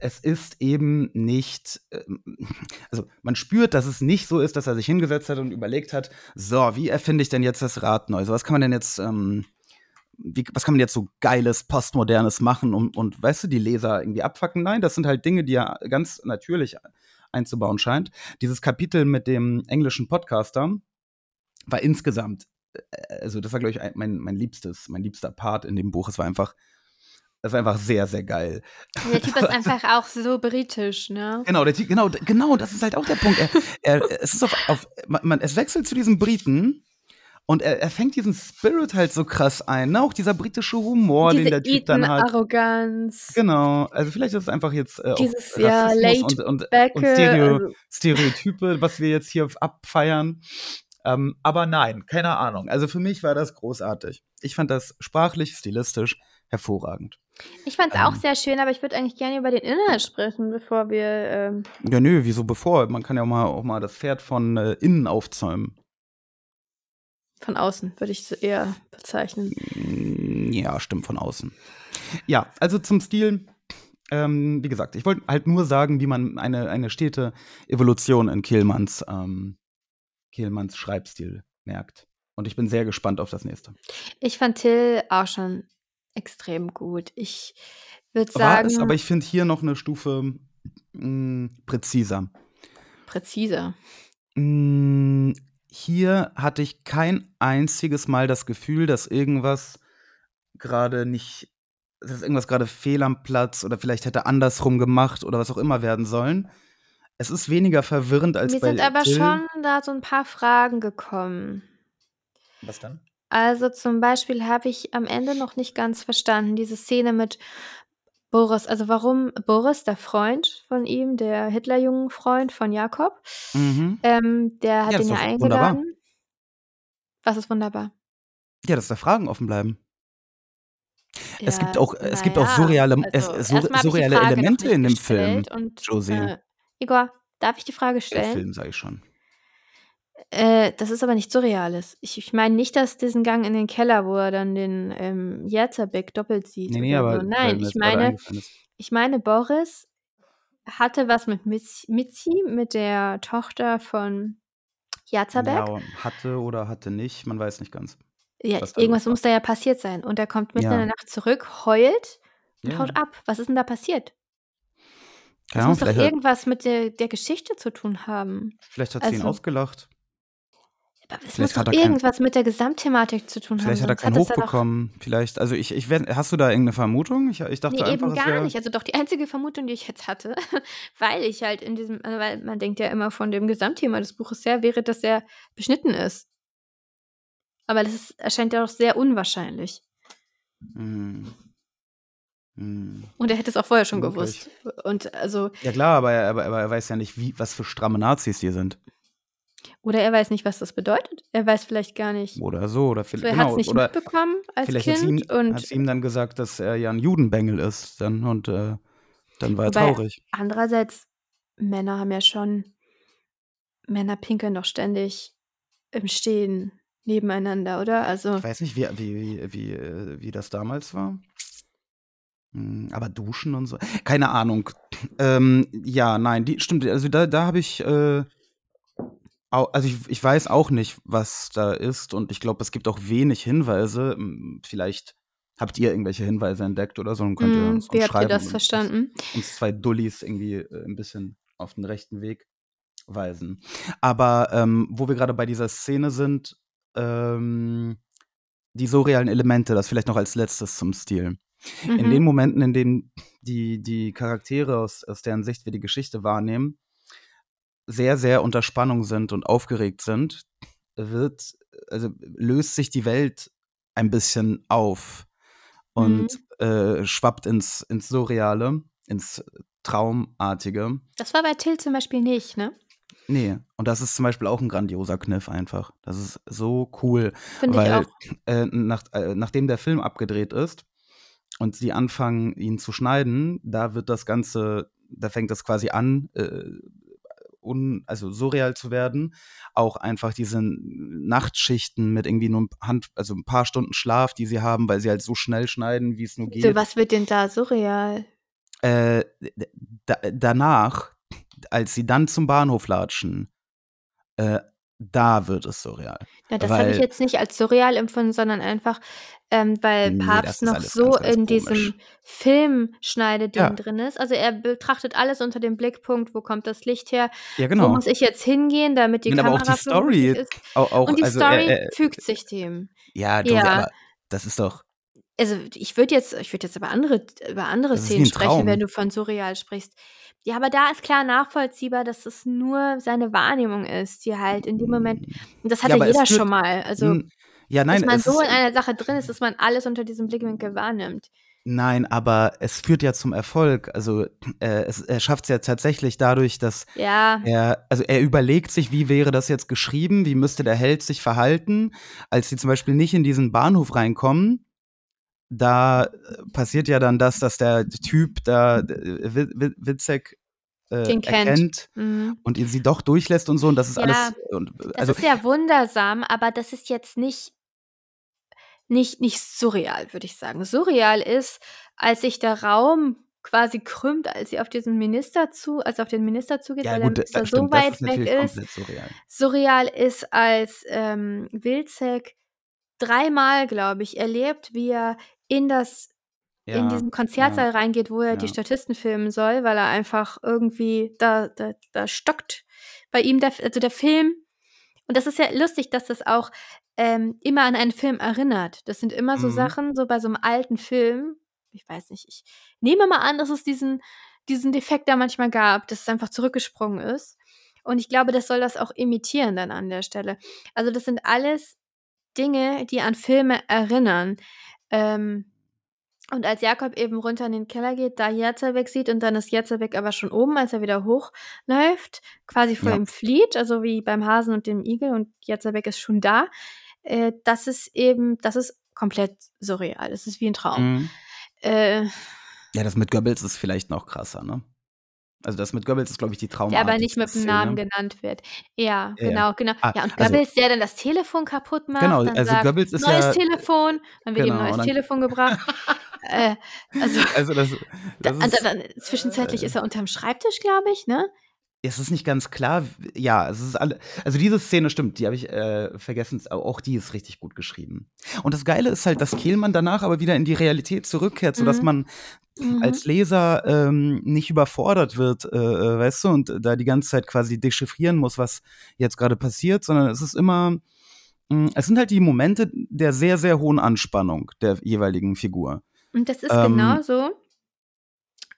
es ist eben nicht, ähm, also man spürt, dass es nicht so ist, dass er sich hingesetzt hat und überlegt hat, so, wie erfinde ich denn jetzt das Rad neu? So, was kann man denn jetzt, ähm, wie, was kann man jetzt so geiles, postmodernes machen und, und, weißt du, die Leser irgendwie abfacken? Nein, das sind halt Dinge, die er ganz natürlich einzubauen scheint. Dieses Kapitel mit dem englischen Podcaster war insgesamt, also das war, glaube ich, ein- mein, mein liebstes, mein liebster Part in dem Buch. Es war einfach, es war einfach sehr, sehr geil. Der Typ ist einfach auch so britisch, ne? Genau, der, genau, genau, das ist halt auch der Punkt. Er, er, es auf, auf man, es wechselt zu diesem Briten und er, er fängt diesen Spirit halt so krass ein, ne? Auch dieser britische Humor, den Diese der Typ dann hat. Eton-Arroganz. Genau, also vielleicht ist es einfach jetzt äh, auch Dieses, ja, laid und, und, und Stereo, also- Stereotype, was wir jetzt hier abfeiern. Ähm, aber nein, keine Ahnung. Also für mich war das großartig. Ich fand das sprachlich, stilistisch hervorragend. Ich fand es auch Ähm. sehr schön, aber ich würde eigentlich gerne über den Inhalt sprechen, bevor wir. Ähm, Ja, nö, wieso bevor? Man kann ja auch mal, auch mal das Pferd von äh, innen aufzäumen. von außen würde ich es eher bezeichnen. Mm, Ja, stimmt von außen. Ja, also zum Stil. Ähm, wie gesagt, ich wollte halt nur sagen, wie man eine, eine stete Evolution in Kehlmanns, ähm, Kehlmanns Schreibstil merkt. Und ich bin sehr gespannt auf das nächste. Ich fand Till auch schon extrem gut. Ich würde sagen, es, aber ich finde hier noch eine Stufe mh, präziser. präziser. Mm, Hier hatte ich kein einziges Mal das Gefühl, dass irgendwas gerade nicht, dass irgendwas gerade fehl am Platz oder vielleicht hätte andersrum gemacht oder was auch immer werden sollen. Es ist weniger verwirrend als Mir bei sind aber Till. schon da so ein paar Fragen gekommen. Was dann? Also, zum Beispiel habe ich am Ende noch nicht ganz verstanden, diese Szene mit Boris. Also, warum Boris, der Freund von ihm, der Hitlerjungen-Freund von Jakob, Mhm. ähm, der hat Ja, das ihn ist ja doch wunderbar. eingeladen. Was ist wunderbar? Ja, dass da Fragen offen bleiben. Es gibt Ja, auch es gibt na auch ja, surreale es also, sur erst mal habe ich die surreale Frage noch Elemente nicht in dem Film, gestellt und, Josie. äh Igor, darf ich die Frage Der stellen? Film, sage ich schon. Äh, das ist aber nichts Surreales. Ich ich meine nicht, dass diesen Gang in den Keller, wo er dann den, ähm, Jerzabek doppelt sieht Ne, ne, oder aber so. Nein, ich meine ich meine, Boris hatte was mit Mitz Mitzi, mit der Tochter von Jerzabek. Ja, hatte oder hatte nicht, man weiß nicht ganz, Ja, irgendwas muss da ja passiert sein. Und er kommt mitten in der Ja. Nacht zurück, heult und Ja. haut ab. Was ist denn da passiert? Das Ahnung, muss doch vielleicht hat irgendwas mit der der Geschichte zu tun haben. vielleicht hat sie ihn Also ausgelacht. aber es muss Vielleicht doch hat er kein irgendwas mit der Gesamtthematik zu tun haben, vielleicht hat er keinen ja Hoch doch bekommen. Vielleicht also, ich ich hast du da irgend 'ne Vermutung? Ich ich dachte Ne, einfach, eben gar nicht. Also, doch die einzige Vermutung, die ich jetzt hatte, weil ich halt in diesem also, weil man denkt ja immer von dem Gesamtthema des Buches her, wäre, dass er beschnitten ist. Aber das ist erscheint ja doch sehr unwahrscheinlich. Mhm. Mhm. Und er hätte es auch vorher schon Möglich. gewusst. Und also Ja klar, aber er aber aber er weiß ja nicht, wie was für stramme Nazis die sind. oder er weiß nicht, was das bedeutet. Er weiß vielleicht gar nicht Oder so, oder so, viellei er hat's genau, nicht oder mitbekommen als vielleicht Kind und hat's ihm dann gesagt, dass er ja 'n Judenbengel ist dann und, äh, dann war er traurig. andererseits, Männer haben ja schon Männer pinkeln doch ständig im Stehen nebeneinander, oder? Also Ich weiß nicht, wie wie wie wie äh, wie das damals war. Hm, aber duschen und so keine Ahnung. Ähm, ja, nein, die stimmt, also, da da habe ich, äh also, ich ich weiß auch nicht, was da ist und ich glaube, es gibt auch wenig Hinweise. Hm, vielleicht habt ihr irgendwelche Hinweise entdeckt oder so und könnt ihr Mhm, uns wie uns habt ihr das und uns verstanden? uns 2 Dullis irgendwie, äh, 'n bisschen auf den rechten Weg weisen. Aber, ähm, wo wir grade bei dieser Szene sind, ähm, die surrealen Elemente, das vielleicht noch als Letztes zum Stil. In den Mhm. Momenten, in denen die die Charaktere, aus aus deren Sicht wir die Geschichte wahrnehmen sehr, sehr unter Spannung sind und aufgeregt sind, wird also, löst sich die Welt ein bisschen auf und, Mhm. äh, schwappt ins ins Surreale, ins Traumartige. Das war bei Till zum Beispiel nicht, ne? Ne, und das ist zum Beispiel auch 'n grandioser Kniff einfach. Das ist so cool, Finde ich weil, auch. äh, nach äh, nachdem der Film abgedreht ist und sie anfangen, ihn zu schneiden, da wird das Ganze da fängt das quasi an, äh, un also, surreal zu werden. Auch einfach diese Nachtschichten mit irgendwie nur 'n Hand also, 'n paar Stunden Schlaf, die sie haben, weil sie halt so schnell schneiden, wie's nur Wieso, geht. was wird denn da surreal? Äh, da danach, als sie dann zum Bahnhof latschen, äh, da wird es surreal, Ja, das habe ich jetzt nicht als surreal empfunden, sondern einfach, ähm, weil Ne, Pabst ist noch so ganz, ganz in komisch. diesem Filmschneideding Ja. drin ist. Also, er betrachtet alles unter dem Blickpunkt: „Wo kommt das Licht her? Ja, Wo genau. muss ich jetzt hingehen, damit die Nein, aber auch die Story, ist?“ au auch Und die also, Story er er fügt sich dem. Ja, Josie, Ja. aber das ist doch Also, ich würde jetzt ich würde jetzt über andere über andere Das Szenen sprechen, wenn du von surreal sprichst. Ja, aber da ist klar nachvollziehbar, dass es nur seine Wahrnehmung ist, die halt in dem Moment und das hat Ja, ja es jeder schon mal. Also, ja, nein, dass man es so in einer Sache drin ist, dass man alles unter diesem Blickwinkel wahrnimmt. Nein, aber es führt ja zum Erfolg. Also, äh, es er schafft's ja tatsächlich dadurch, dass Ja. er also, er überlegt sich, wie wäre das jetzt geschrieben? Wie müsste der Held sich verhalten? Als sie zum Beispiel nicht in diesen Bahnhof reinkommen, da, äh, passiert ja dann das, dass der Typ da, äh, Wi Wi Witzek, äh, kennt. erkennt Mhm. und ihn sie doch durchlässt und so und das ist Ja, alles und das also ist ja wundersam, aber das ist jetzt nicht nicht nicht surreal, würde ich sagen. Surreal ist, als sich der Raum quasi krümmt, als sie auf diesen Minister zu als er auf den Minister zugeht, Ja weil der gut, Minister das so stimmt, das weit ist weg ist. surreal. Surreal ist, als, ähm, Wilczek dreimal, glaube ich, erlebt, wie er in das in Ja, diesen ja, Konzertsaal reingeht, wo er die ja. Statisten filmen soll, weil er einfach irgendwie da da da stockt bei ihm der also, der Film. Und das ist ja lustig, dass das auch, ähm, immer an einen Film erinnert. Das sind immer so Mhm. Sachen, so bei so 'nem alten Film ich weiß nicht, ich nehme mal an, dass es diesen diesen Defekt da manchmal gab, dass es einfach zurückgesprungen ist. Und ich glaube, das soll das auch imitieren dann an der Stelle. Also, das sind alles Dinge, die an Filme erinnern. Ähm, und als Jakob eben runter in den Keller geht, da Jerzabek sieht und dann ist Jerzabek aber schon oben, als er wieder hochläuft, quasi vor Ja. ihm flieht, also wie beim Hasen und dem Igel und Jerzabek ist schon da. Äh, das ist eben, das ist komplett surreal. Das ist wie ein Traum. Mhm. Äh, Ja, das mit Goebbels ist vielleicht noch krasser, ne? Also das mit Goebbels ist, glaube ich, die Traum. der aber nicht mit dem Namen genannt wird. Ja, Ja, genau, genau. Ah, ja, und also- Goebbels, der dann das Telefon kaputt macht. Genau, dann also sagt, Goebbels ist neues ja- Telefon, dann wird ihm Genau, ein neues dann- Telefon gebracht. äh, also, Also das, da, das und ist, dann, dann, zwischenzeitlich ist er unterm Schreibtisch, glaube ich, ne? Es ist nicht ganz klar. Ja, es ist alle. Also diese Szene stimmt, die habe ich äh, vergessen. aber Auch die ist richtig gut geschrieben. Und das Geile ist halt, dass Kehlmann danach aber wieder in die Realität zurückkehrt, sodass Mhm. man Mhm. als Leser ähm, nicht überfordert wird, äh, äh, weißt du, und da die ganze Zeit quasi dechiffrieren muss, was jetzt gerade passiert, sondern es ist immer, mh, es sind halt die Momente der sehr, sehr hohen Anspannung der jeweiligen Figur. Und das ist Ähm, genauso,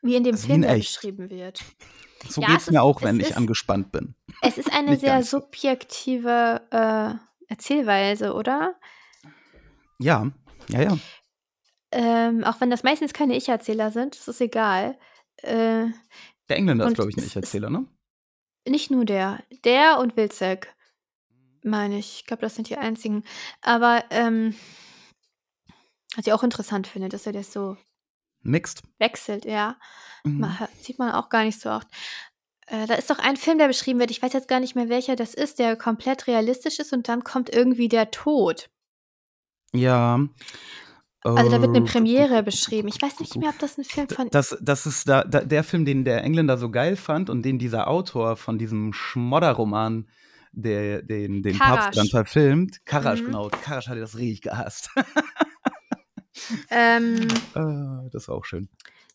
wie in dem Film in der beschrieben wird. So Ja, geht's es mir auch, wenn ich ist- angespannt bin. Es ist eine sehr subjektive äh, Erzählweise, oder? Ja, ja, ja. Ähm, auch wenn das meistens keine Ich-Erzähler sind, das ist egal. Äh, Der Engländer ist, glaube ich, ein Ich-Erzähler, ne? nicht nur der. Der und Wilczek, meine ich. Ich glaube, das sind die einzigen. Aber ähm, was ich auch interessant finde, dass er das so Mixed. wechselt, ja. Mhm. Man, sieht man auch gar nicht so oft. Äh, da ist doch ein Film, der beschrieben wird. Ich weiß jetzt gar nicht mehr, welcher das ist, der komplett realistisch ist und dann kommt irgendwie der Tod. Ja. Also da wird eine Äh, Premiere beschrieben. Ich weiß nicht mehr, ob das ein Film von. Das, das ist da, da, der Film, den der Engländer so geil fand und den dieser Autor von diesem Schmodderroman, der, den, den Karasch. Papst dann verfilmt, Karasch, Mhm. genau, Karasch hatte das richtig gehasst. Ähm, Äh, das war auch schön.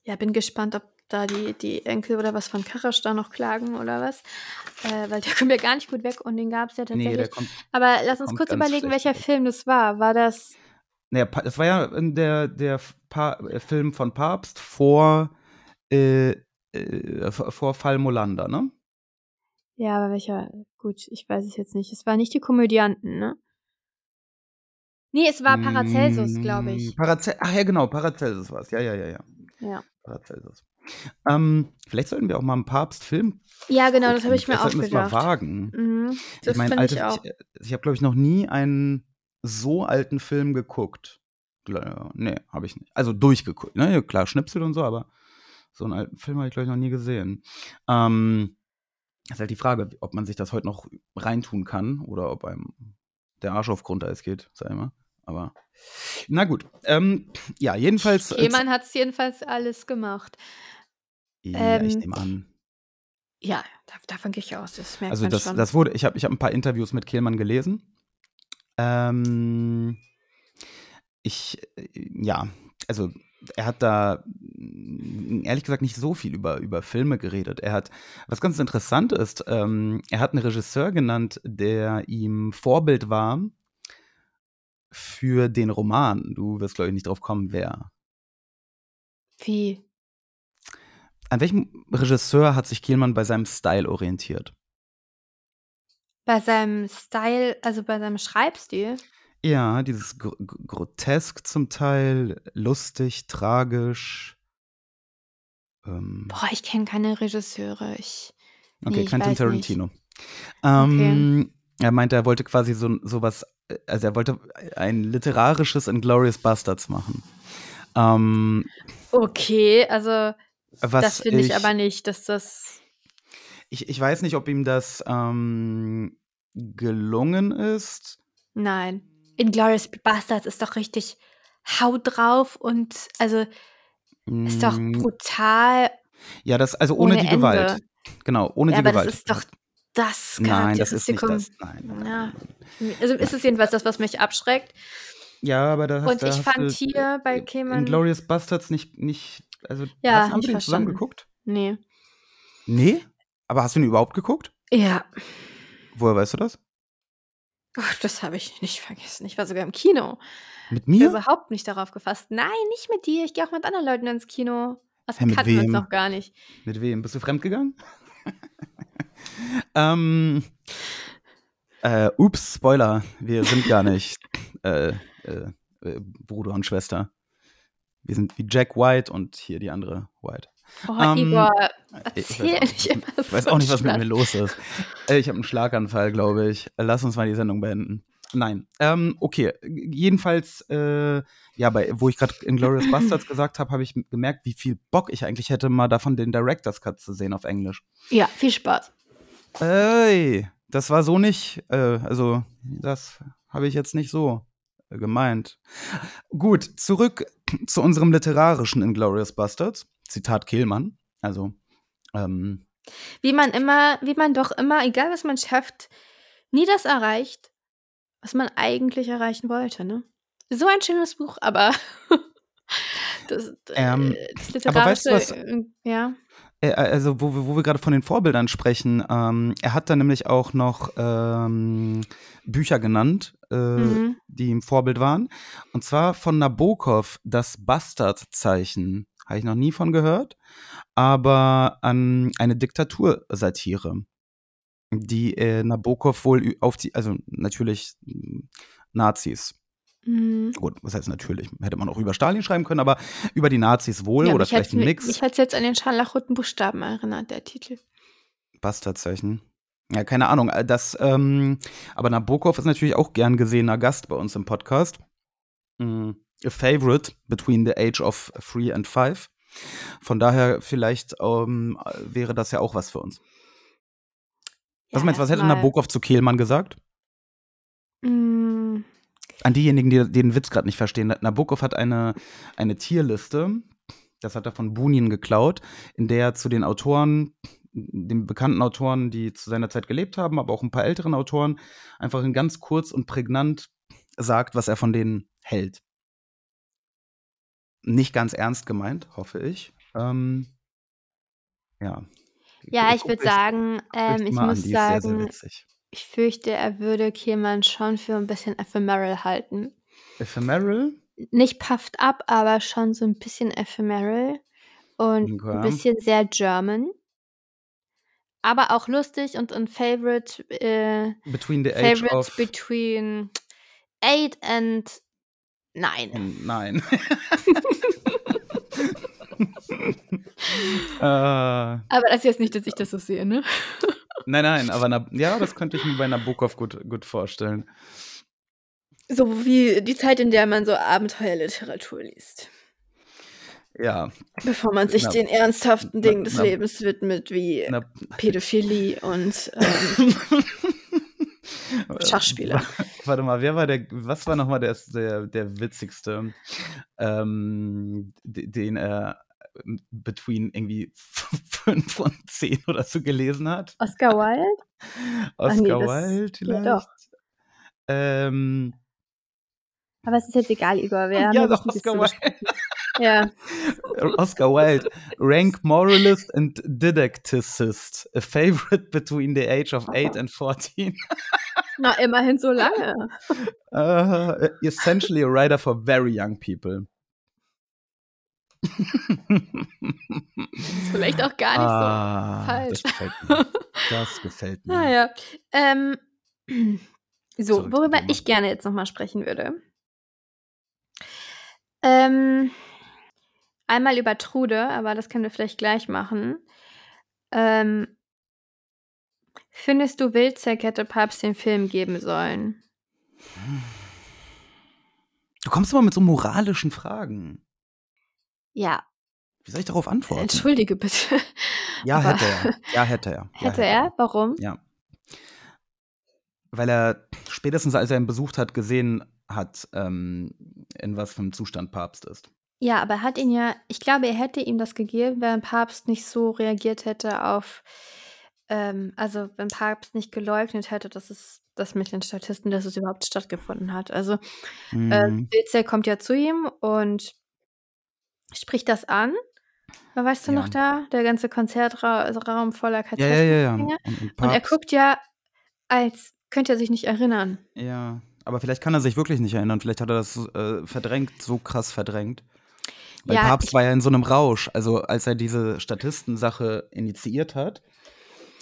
ja, bin gespannt, ob da die, die Enkel oder was von Karasch da noch klagen oder was. Äh, weil der kommt ja gar nicht gut weg und den gab es ja Nee, tatsächlich. der kommt. Aber lass uns kurz überlegen, welcher weg. Film das war. War das. Naja, das war ja der, der pa äh, Film von Papst vor, äh, äh, vor Fall Molander, ne? Ja, aber welcher? Gut, ich weiß es jetzt nicht. Es war nicht die Komödianten, ne? Nee, es war Paracelsus, glaube ich. Mm, Parace Ach ja, genau, Paracelsus war es. Ja, ja, ja, ja. Ja. Paracelsus. Ähm, vielleicht sollten wir auch mal einen Papst-Film Ja, genau, das habe ich mir auch sollten wir es mal gedacht. wagen. Mhm, das ich meine, finde ich auch. ich, ich habe, glaube ich, noch nie einen so alten Film geguckt. Nee, habe ich nicht. Also durchgeguckt. Ne? Klar, Schnipsel und so, aber so einen alten Film habe ich, glaube ich, noch nie gesehen. Ähm, ist halt die Frage, ob man sich das heute noch reintun kann oder ob einem der Arsch auf Grundeis geht, sag ich mal. Aber na gut. Ähm, ja, jedenfalls. äh, Kehlmann hat es jedenfalls alles gemacht. ja, ich ähm, nehme an. Ja, da, davon gehe ich aus. Das merkt Also man das, schon. das wurde, ich habe ich hab ein paar Interviews mit Kehlmann gelesen. Ähm, ich, äh, ja, also er hat da mm, ehrlich gesagt nicht so viel über, über Filme geredet. Er hat, was ganz interessant ist, ähm, er hat einen Regisseur genannt, der ihm Vorbild war für den Roman. Du wirst, glaube ich, nicht drauf kommen, wer. Wie? An welchem Regisseur hat sich Kehlmann bei seinem Style orientiert? Bei seinem Style, also bei seinem Schreibstil. Ja, dieses gr gr grotesk zum Teil, lustig, tragisch. Ähm, Boah, ich kenne keine Regisseure. Ich, okay, nee, ich Quentin Tarantino. Ähm, Er meinte, er wollte quasi so sowas, äh, also er wollte ein literarisches Inglourious Bastards machen. Ähm, okay, also was das finde ich, aber nicht, dass das. ich, ich weiß nicht, ob ihm das ähm, gelungen ist. Nein. Inglourious Bastards ist doch richtig Haut drauf und also ist doch Mm, brutal. Ja, das, also ohne, ohne die Gewalt. Ende. Genau, ohne Ja, die aber Gewalt. das ist doch das Nein, das ist nicht das. Nein, nein, Ja. nein. Also ist es jedenfalls das, was mich abschreckt. Ja, aber da hast, Und da ich hast fand du, hier bei äh, Kehlmann- Inglourious Bastards nicht, nicht, also Ja, hast, haben nicht wir den zusammen geguckt? Nee. Nee? Aber hast du ihn überhaupt geguckt? Ja. Woher weißt du das? Oh, das habe ich nicht vergessen. Ich war sogar im Kino. Mit mir? überhaupt nicht darauf gefasst. Nein, nicht mit dir. Ich gehe auch mit anderen Leuten ins Kino. Das mit kannten wir uns noch gar nicht. Mit wem? Bist du fremdgegangen? ähm, äh, ups, Spoiler, wir sind gar nicht. äh, äh, Bruder und Schwester. Wir sind wie Jack White und hier die andere White. Oh, Ähm, Igor, ich weiß erzähl auch nicht immer so. Ich weiß auch nicht, was mit mir los ist. Äh, Ich habe einen Schlaganfall, glaube ich. Lass uns mal die Sendung beenden. Nein. Ähm, okay. Jedenfalls, äh, ja, bei, wo ich gerade Inglourious Bastards gesagt habe, habe ich gemerkt, wie viel Bock ich eigentlich hätte, mal davon den Director's Cut zu sehen auf Englisch. Ja, viel Spaß. Ey, das war so nicht, äh, also das habe ich jetzt nicht so äh, gemeint. Gut, zurück zu unserem literarischen Inglourious Bastards. Zitat Kehlmann. Also, ähm, Wie man immer, wie man doch immer, egal was man schafft, nie das erreicht, was man eigentlich erreichen wollte, ne? So ein schönes Buch, aber das, Ähm, äh, das aber weißt du literarische, was? äh, ja. Äh, also, wo, wir- wo wir gerade von den Vorbildern sprechen, ähm, er hat da nämlich auch noch ähm, Bücher genannt, äh, Mhm. die ihm Vorbild waren. Und zwar von Nabokov, das Bastardzeichen. Habe ich noch nie von gehört. Aber an eine Diktatursatire, die äh, Nabokov wohl auf die, also natürlich mh, Nazis. Mhm. Gut, was heißt natürlich? Hätte man auch über Stalin schreiben können, aber über die Nazis wohl Ja, oder vielleicht mi- Mix. mich hat's jetzt an den scharlachroten Buchstaben erinnert, der Titel. Bastardzeichen. Ja, keine Ahnung. äh, Das, ähm, aber Nabokov ist natürlich auch gern gesehener Gast bei uns im Podcast. Mm, A favorite between the age of three and five. Von daher, vielleicht ähm, wäre das ja auch was für uns. Was Ja, meinst du, was hätte Nabokov zu Kehlmann gesagt? Mm, An diejenigen, die den Witz gerade nicht verstehen. Nabokov hat eine, eine Tierliste, das hat er von Bunin geklaut, in der er zu den Autoren, den bekannten Autoren, die zu seiner Zeit gelebt haben, aber auch ein paar älteren Autoren, einfach in ganz kurz und prägnant sagt, was er von denen hält. Nicht ganz ernst gemeint, hoffe ich. Ähm, ja. ja, ich Guck würde sagen, ähm, ich muss ist sehr, sehr sagen, witzig. Ich fürchte, er würde Kehlmann schon für ein bisschen ephemeral halten. Ephemeral? Nicht puffed up, aber schon so ein bisschen ephemeral und Okay. ein bisschen sehr German. Aber auch lustig und ein Favorite, äh, Between the age Favorite of. between eight and nine. Nein. äh, nein, Aber das ist jetzt nicht, dass ich das so sehe, ne? Nein, aber na, ja, das könnte ich mir bei Nabokov gut, gut vorstellen. So wie die Zeit, in der man so Abenteuerliteratur liest. Ja, Bevor man sich Na- den ernsthaften Dingen des na- Lebens widmet, wie na, Pädophilie und ähm, Schachspieler. Warte mal, wer war der, was war nochmal der, der, der witzigste, ähm, den er between irgendwie fünf und zehn oder so gelesen hat? Oscar Wilde? Oscar nee, Wilde ja, vielleicht? doch. Ähm, Aber es ist jetzt egal, Igor. Wir ja, doch, Oscar Wilde. Ja. Oscar Wilde, rank moralist and didacticist, a favorite between the age of 8 and 14. Na, immerhin so lange. Uh, essentially a writer for very young people. Ist vielleicht auch gar nicht ah, falsch. Das gefällt mir. Das gefällt so. mir. Naja. Ähm, so, Zurück worüber ich gerne jetzt nochmal sprechen würde. Ähm, einmal über Trude, aber das können wir vielleicht gleich machen. Ähm, findest du, Wilczek hätte Papst den Film geben sollen? Du kommst immer mit so moralischen Fragen. Ja, Wie soll ich darauf antworten? entschuldige bitte. Ja, aber- hätte er. Ja, hätte er. Ja, Hätte er? Warum? Ja. Weil er spätestens, als er ihn besucht hat, gesehen hat, ähm, in was für einem Zustand Papst ist. Ja, aber er hat ihn ja, ich glaube, er hätte ihm das gegeben, wenn Papst nicht so reagiert hätte auf, ähm, also wenn Papst nicht geleugnet hätte, dass es das mit den Statisten, dass es überhaupt stattgefunden hat. Also äh, Mhm. Wilzer kommt ja zu ihm und spricht das an. Weißt du Ja. noch da? Der ganze Konzertraum voller ja, ja, ja, ja. Kartoffeln. Und, und, Und er guckt ja, als könnte er sich nicht erinnern. Ja, aber vielleicht kann er sich wirklich nicht erinnern. Vielleicht hat er das äh, verdrängt, so krass verdrängt. Weil Ja, Papst war ja in so einem Rausch. Also, als er diese Statistensache initiiert hat,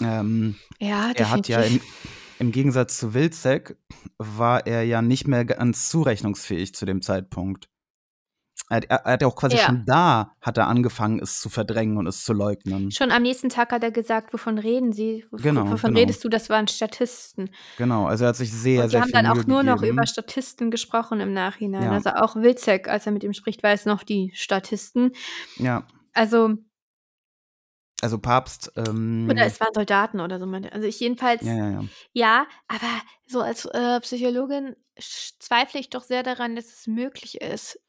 ähm, Ja, er hat ja definitiv. im Gegensatz zu Wilczek war er ja nicht mehr ganz zurechnungsfähig zu dem Zeitpunkt. Er, hat- er hat ja auch quasi Ja. schon da hat er angefangen, es zu verdrängen und es zu leugnen. Schon am nächsten Tag hat er gesagt, wovon reden Sie? Wov Genau, wovon genau. redest du? Das waren Statisten. Genau, also er hat sich sehr, Und die sehr haben viel dann Mühe auch nur noch gegeben. über Statisten gesprochen im Nachhinein. Ja. Also auch Wilczek, als er mit ihm spricht, weiß noch die Statisten. Ja, Also, also Papst. Ähm, oder es waren Soldaten oder so. Also ich jedenfalls, ja, ja, ja. ja, aber so als äh, Psychologin zweifle ich doch sehr daran, dass es möglich ist,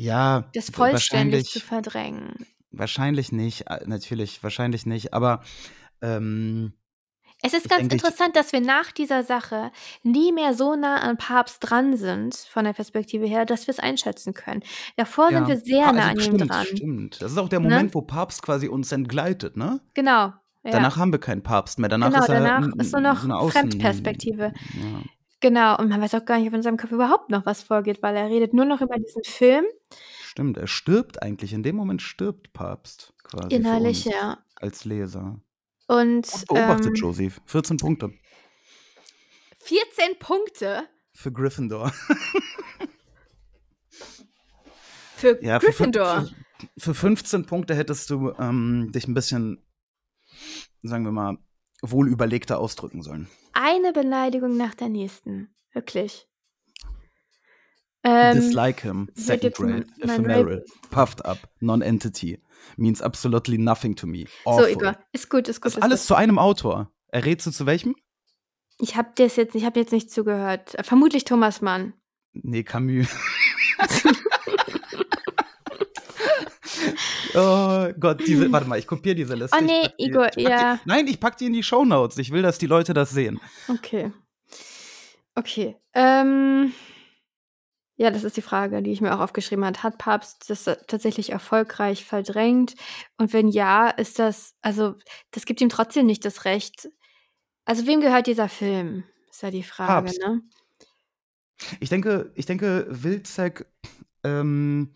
Ja, das vollständig zu verdrängen. wahrscheinlich nicht, äh, natürlich, wahrscheinlich nicht, aber ähm, Es ist ganz denke, interessant, dass wir nach dieser Sache nie mehr so nah an Papst dran sind, von der Perspektive her, dass wir es einschätzen können. Davor sind ja, wir sehr nah also an ihm stimmt, dran. stimmt. Das ist auch der Ne? Moment, wo Papst quasi uns entgleitet, ne? Genau. Ja. Danach haben wir keinen Papst mehr. Danach Genau, ist er danach ist nur noch eine Außen. Fremdperspektive. Ja. Genau, und man weiß auch gar nicht, ob in seinem Kopf überhaupt noch was vorgeht, weil er redet nur noch über diesen Film. Stimmt, er stirbt eigentlich. In dem Moment stirbt Papst quasi für Innerlich, uns ja. als Leser. Und beobachtet, ähm, Joseph. 14 Punkte 14 Punkte für Gryffindor. für Ja, für, Gryffindor. für, für 15 Punkte hättest du ähm, dich ein bisschen, sagen wir mal, wohl überlegter ausdrücken sollen. Eine Beleidigung nach der nächsten. Wirklich. Ähm, Dislike him, second grade, ephemeral, puffed up, non-entity, means absolutely nothing to me. So, Awful. Igor, ist gut, ist gut. Das Ist alles gut. zu einem Autor. Errätst du zu welchem? Ich habe das jetzt, ich habe jetzt nicht zugehört. Vermutlich Thomas Mann. Nee, Camus. oh Gott, diese, warte mal, ich kopiere diese Liste. Oh nee, die, Igor, ja. Die, nein, ich pack die in die Shownotes. Ich will, dass die Leute das sehen. Okay. Okay. Ähm, ja, das ist die Frage, die ich mir auch aufgeschrieben habe. Hat Papst das tatsächlich erfolgreich verdrängt? Und wenn ja, ist das, also, das gibt ihm trotzdem nicht das Recht. Also, wem gehört dieser Film? Ist ja die Frage, Papst. ne? Ich denke, ich denke, Wilczek ähm,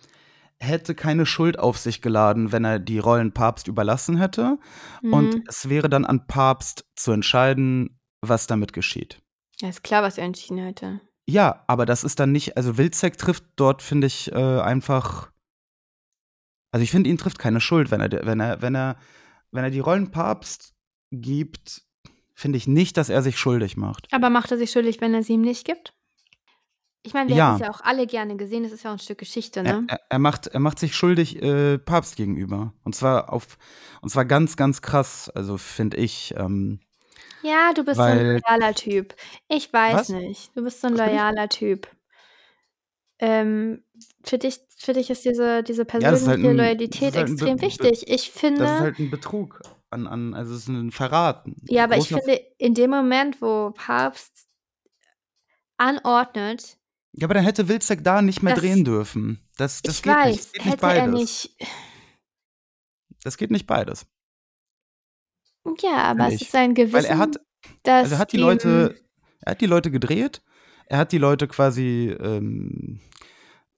hätte keine Schuld auf sich geladen, wenn er die Rollen Papst überlassen hätte. Und Mhm. es wäre dann an Papst zu entscheiden, was damit geschieht. Ja, ist klar, was er entschieden hätte. Ja, aber das ist dann nicht, also Wilczek trifft dort, finde ich, äh, einfach. Also ich finde, ihn trifft keine Schuld, wenn er, wenn er, wenn er, wenn er die Rollen Papst gibt, finde ich nicht, dass er sich schuldig macht. Aber macht er sich schuldig, wenn er sie ihm nicht gibt? Ich meine, wir Ja. hätten es ja auch alle gerne gesehen. Das ist ja auch ein Stück Geschichte, Er, ne? er, er, macht, er macht sich schuldig äh, Papst gegenüber. Und zwar auf, und zwar ganz, ganz krass, also finde ich. Ähm, Ja, du bist so ein weil. loyaler Typ. Ich weiß Was? nicht. Du bist so ein Was loyaler Typ. Ähm, für dich, für dich ist diese, diese Ja, ist persönliche halt ein, Loyalität halt extrem Be wichtig. Ich das ist finde, halt ein Betrug an, an, also es ist ein Verrat. Ein ja, aber ich finde, in dem Moment, wo Papst anordnet, Ja, aber dann hätte Wilczek da nicht mehr dass drehen dürfen. Das, das ich geht nicht. weiß, Das geht nicht hätte er beides. nicht. Das geht nicht beides, Ja, aber finde es ist sein Weil er hat, Gewissen, also er hat das die. Leute, er hat die Leute gedreht, er hat die Leute quasi ähm,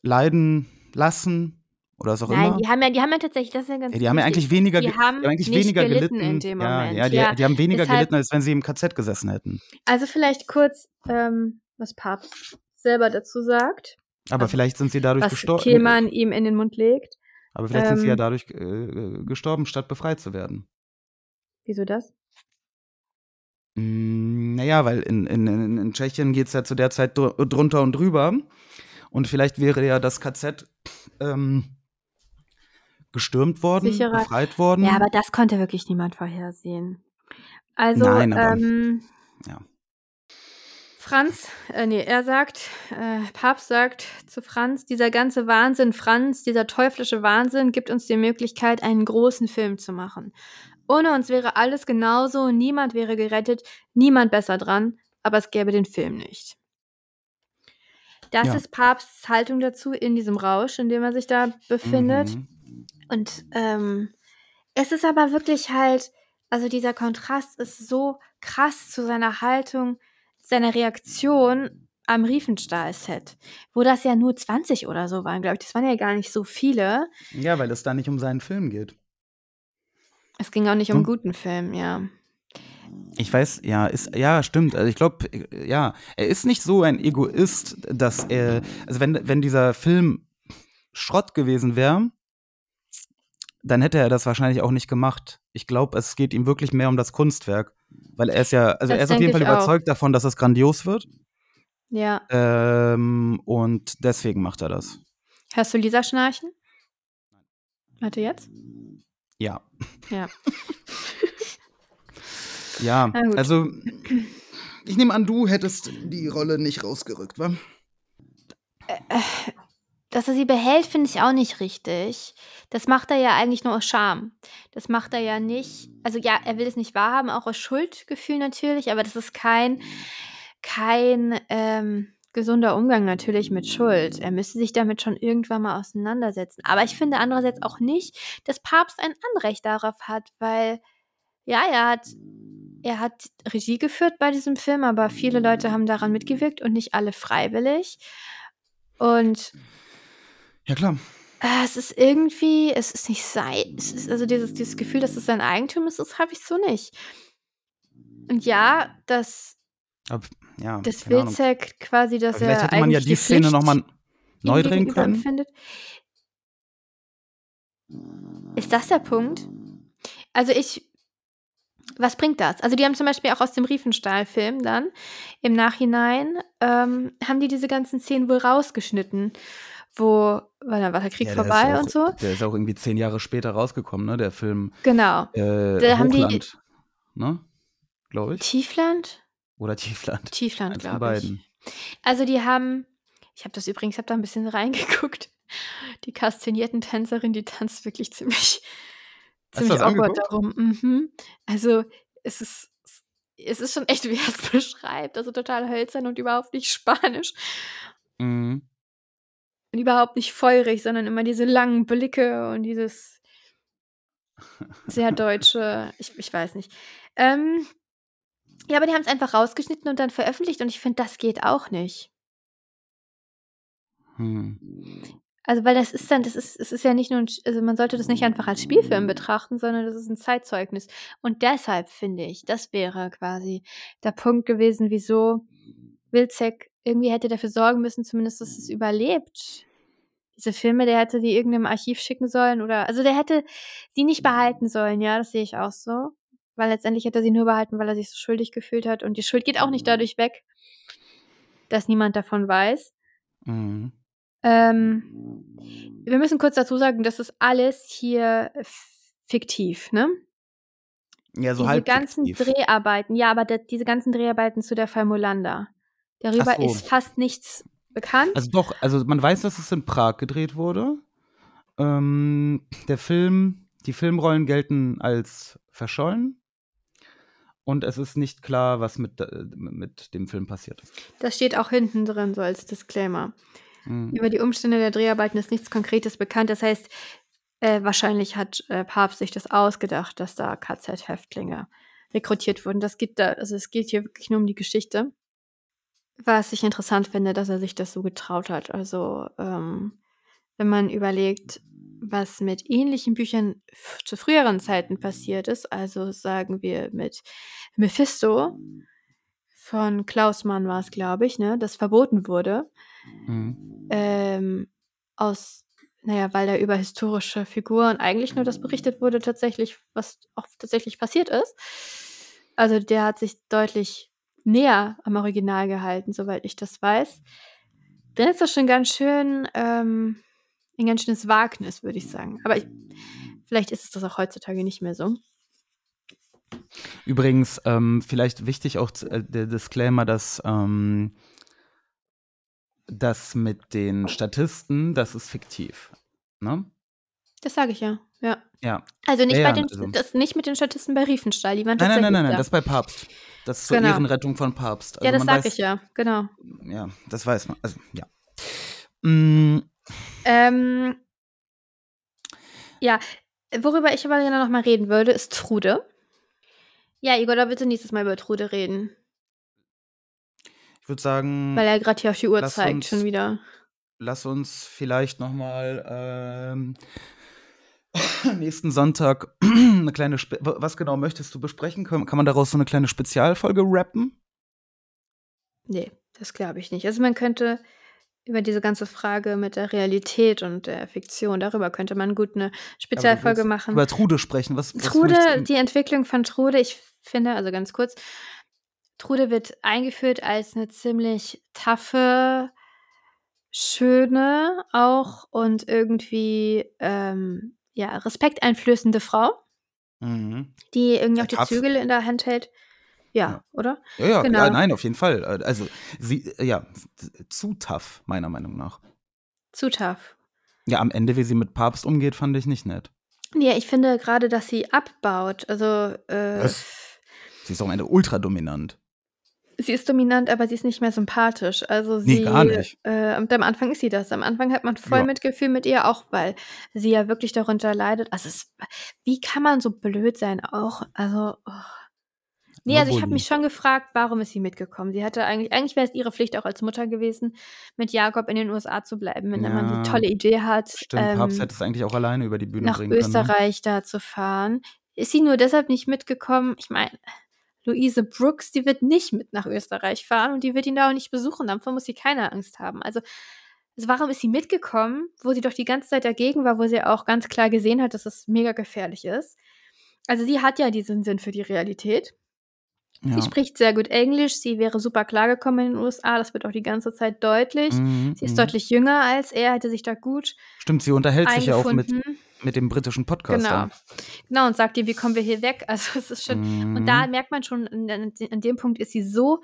leiden lassen oder was auch Nein, immer. die haben ja, die haben ja tatsächlich, das ist ja Ja, ganz die haben ja eigentlich weniger, Die ge- die haben haben eigentlich nicht weniger gelitten in gelitten. dem Ja, Moment. ja, die, Ja, die haben weniger deshalb, gelitten, als wenn sie im KZ gesessen hätten. also vielleicht kurz, ähm, was Papst selber dazu sagt, Aber also vielleicht sind sie dadurch was gestorben. Kehlmann ihm in den Mund legt. Aber vielleicht sind sie ja Ähm, dadurch äh, gestorben, statt befreit zu werden. wieso das? Mm, Naja, weil in, in, in in Tschechien geht es ja zu der Zeit dr drunter und drüber. Und vielleicht wäre ja das KZ ähm, gestürmt worden, Sicherer. befreit Ja, worden. aber das konnte wirklich niemand vorhersehen. Also, Nein, aber ähm, ja. Franz, äh, nee, er sagt, äh, Papst sagt zu Franz, dieser ganze Wahnsinn, Franz, dieser teuflische Wahnsinn gibt uns die Möglichkeit, einen großen Film zu machen. Ohne uns wäre alles genauso, niemand wäre gerettet, niemand besser dran, aber es gäbe den Film nicht. Das Ja. ist Papsts Haltung dazu in diesem Rausch, in dem er sich da befindet. Mhm. Und ähm, es ist aber wirklich halt, also dieser Kontrast ist so krass zu seiner Haltung, seiner Reaktion am Riefenstahl-Set, wo das ja nur 20 oder so waren, glaube ich. Das waren ja gar nicht so viele. Ja, weil es da nicht um seinen Film geht. Es ging auch nicht um Hm? guten Film, ja. Ich weiß, ja, ist, ja, stimmt. Also ich glaube, ja, er ist nicht so ein Egoist, dass er, also wenn, wenn dieser Film Schrott gewesen wäre, dann hätte er das wahrscheinlich auch nicht gemacht. Ich glaube, es geht ihm wirklich mehr um das Kunstwerk. Weil er ist ja, also Das er ist auf jeden Fall auch. überzeugt davon, dass es grandios wird. Ja. Ähm, und deswegen macht er das. Hörst du Lisa schnarchen? Warte jetzt? Ja. Ja. Ja, also ich nehme an, du hättest die Rolle nicht rausgerückt, wa? Dass er sie behält, finde ich auch nicht richtig. Das macht er ja eigentlich nur aus Scham. Das macht er ja nicht. Also ja, er will es nicht wahrhaben, auch aus Schuldgefühl natürlich, aber das ist kein, kein ähm, gesunder Umgang natürlich mit Schuld. Er müsste sich damit schon irgendwann mal auseinandersetzen. Aber ich finde andererseits auch nicht, dass Papst ein Anrecht darauf hat, weil ja, er hat, er hat Regie geführt bei diesem Film, aber viele Leute haben daran mitgewirkt und nicht alle freiwillig. Und Ja, klar. Äh, es ist irgendwie, es ist nicht sein, es ist also dieses, dieses Gefühl, dass es sein Eigentum ist, das habe ich so nicht. Und ja, dass, Aber, ja, Ahnung. Wilczek quasi, dass Vielleicht er hätte man ja eigentlich die Szene nochmal neu drehen können. empfindet. Ist das der Punkt? Also ich, was bringt das? Also die haben zum Beispiel auch aus dem Riefenstahl-Film dann im Nachhinein, ähm, haben die diese ganzen Szenen wohl rausgeschnitten, wo, weil dann war der Krieg Ja, der vorbei auch, und so. Der ist auch irgendwie zehn Jahre später rausgekommen, ne? Der Film Genau. äh, Da haben die- ne? Glaube ich. Tiefland? Oder Tiefland. Tiefland, glaube ich. Also die haben, ich habe das übrigens, ich habe da ein bisschen reingeguckt. Die kastinierten Tänzerin, die tanzt wirklich ziemlich, Hast ziemlich awkward darum. Mhm. Also es ist, es ist schon echt, wie er es beschreibt. Also total hölzern und überhaupt nicht spanisch. Mhm. Und überhaupt nicht feurig, sondern immer diese langen Blicke und dieses sehr deutsche, ich, ich weiß nicht. Ähm, ja, aber die haben es einfach rausgeschnitten und dann veröffentlicht und ich finde, das geht auch nicht. Hm. Also, weil das ist dann, das ist, es ist ja nicht nur, ein, also man sollte das nicht einfach als Spielfilm betrachten, sondern das ist ein Zeitzeugnis. Und deshalb finde ich, das wäre quasi der Punkt gewesen, wieso Wilczek irgendwie hätte dafür sorgen müssen, zumindest, dass es überlebt. Diese Filme, der hätte die irgendeinem Archiv schicken sollen oder, also der hätte sie nicht behalten sollen, ja, das sehe ich auch so. Weil letztendlich hätte er sie nur behalten, weil er sich so schuldig gefühlt hat. Und die Schuld geht auch nicht dadurch weg, dass niemand davon weiß. Mhm. Ähm, wir müssen kurz dazu sagen, das ist alles hier fiktiv, ne? Ja, so diese halb ganzen fiktiv. Dreharbeiten, ja, aber diese ganzen Dreharbeiten zu der Fall Molander, darüber so. ist fast nichts bekannt. Also doch, also man weiß, dass es in Prag gedreht wurde. Ähm, der Film, die Filmrollen gelten als verschollen. Und es ist nicht klar, was mit, äh, mit dem Film passiert ist. das steht auch hinten drin, so als Disclaimer. Mhm. Über die Umstände der Dreharbeiten ist nichts Konkretes bekannt. Das heißt, äh, wahrscheinlich hat äh, Papst sich das ausgedacht, dass da KZ-Häftlinge rekrutiert wurden. Das gibt da, also es geht hier wirklich nur um die Geschichte. Was ich interessant finde, dass er sich das so getraut hat. Also, ähm, wenn man überlegt, was mit ähnlichen Büchern zu früheren Zeiten passiert ist, also sagen wir mit Mephisto von Klaus Mann war es, glaube ich, ne, das verboten wurde Mhm. ähm, aus, naja, weil da über historische Figuren eigentlich nur das berichtet wurde, tatsächlich, was auch tatsächlich passiert ist. Also der hat sich deutlich näher am Original gehalten, soweit ich das weiß. Dann ist das schon ganz schön, ähm, ein ganz schönes Wagnis, würde ich sagen. Aber ich, vielleicht ist es das auch heutzutage nicht mehr so. Übrigens, ähm, vielleicht wichtig auch äh, der Disclaimer, dass ähm, das mit den Statisten, das ist fiktiv. Ne? Das sage ich ja, ja. Ja. Also nicht Ja, bei den, also- das nicht mit den Statisten bei Riefenstahl, die waren Nein, nein, nein, nein, da. das bei Papst. Das ist zur Genau. Ehrenrettung von Papst. ja, Also das man sage weiß- ich ja, genau. Ja, das weiß man. Also, ja. Mm, Ähm, ja, worüber ich aber gerne noch mal reden würde, ist Trude. Ja, Igor, da bitte nächstes Mal über Trude reden, ich würde sagen, weil er gerade hier auf die Uhr zeigt, uns- schon wieder. lass uns vielleicht noch mal ähm, nächsten Sonntag eine kleine. Spe was genau möchtest du besprechen? Kann, kann man daraus so eine kleine Spezialfolge rappen? Nee, das glaube ich nicht. Also man könnte über diese ganze Frage mit der Realität und der Fiktion, darüber könnte man gut eine Spezialfolge machen. Über Trude sprechen. Was, was Trude, die Entwicklung von Trude, ich finde, also ganz kurz, Trude wird eingeführt als eine ziemlich taffe, schöne auch und irgendwie ähm, ja, respekteinflößende Frau, Mhm. die irgendwie auch die tough. Zügel in der Hand hält. Ja, Ja. oder? Ja, ja, Genau. ja, nein, auf jeden Fall. Äh, Also, sie, äh, ja, zu tough, meiner Meinung nach. Zu tough. Ja, am Ende, wie sie mit Papst umgeht, fand ich nicht nett. Nee, ich finde gerade, dass sie abbaut. Also, äh, Was? Sie ist auch am Ende ultra dominant. Sie ist dominant, aber sie ist nicht mehr sympathisch. Also Nee, sie, gar nicht. Äh, und am Anfang ist sie das. Am Anfang hat man voll Ja. Mitgefühl mit ihr, auch weil sie ja wirklich darunter leidet. Also, es, wie kann man so blöd sein auch? Also, oh. nee, also ich habe mich schon gefragt, warum ist sie mitgekommen? Sie hatte eigentlich, eigentlich wäre es ihre Pflicht auch als Mutter gewesen, mit Jakob in den USA zu bleiben, wenn man Ja. die tolle Idee hat, Stimmt, Papst ähm, hätte es eigentlich auch alleine über die Bühne nach bringen können. Ne? Österreich da zu fahren. Ist sie nur deshalb nicht mitgekommen? Ich meine, Luise Brooks, die wird nicht mit nach Österreich fahren und die wird ihn da auch nicht besuchen. Davor muss sie keine Angst haben. Also, also warum ist sie mitgekommen, wo sie doch die ganze Zeit dagegen war, wo sie auch ganz klar gesehen hat, dass es mega gefährlich ist? Also sie hat ja diesen Sinn für die Realität. Ja. Sie spricht sehr gut Englisch, sie wäre super klargekommen in den USA, das wird auch die ganze Zeit deutlich. Mhm, Sie ist mhm. deutlich jünger als er, hätte sich da gut Stimmt, sie unterhält sich ja auch mit, eingefunden. mit dem britischen Podcaster. Genau. Genau, und sagt ihr, wie kommen wir hier weg? Also es ist schon, Mhm. und da merkt man schon, an, an an dem Punkt ist sie so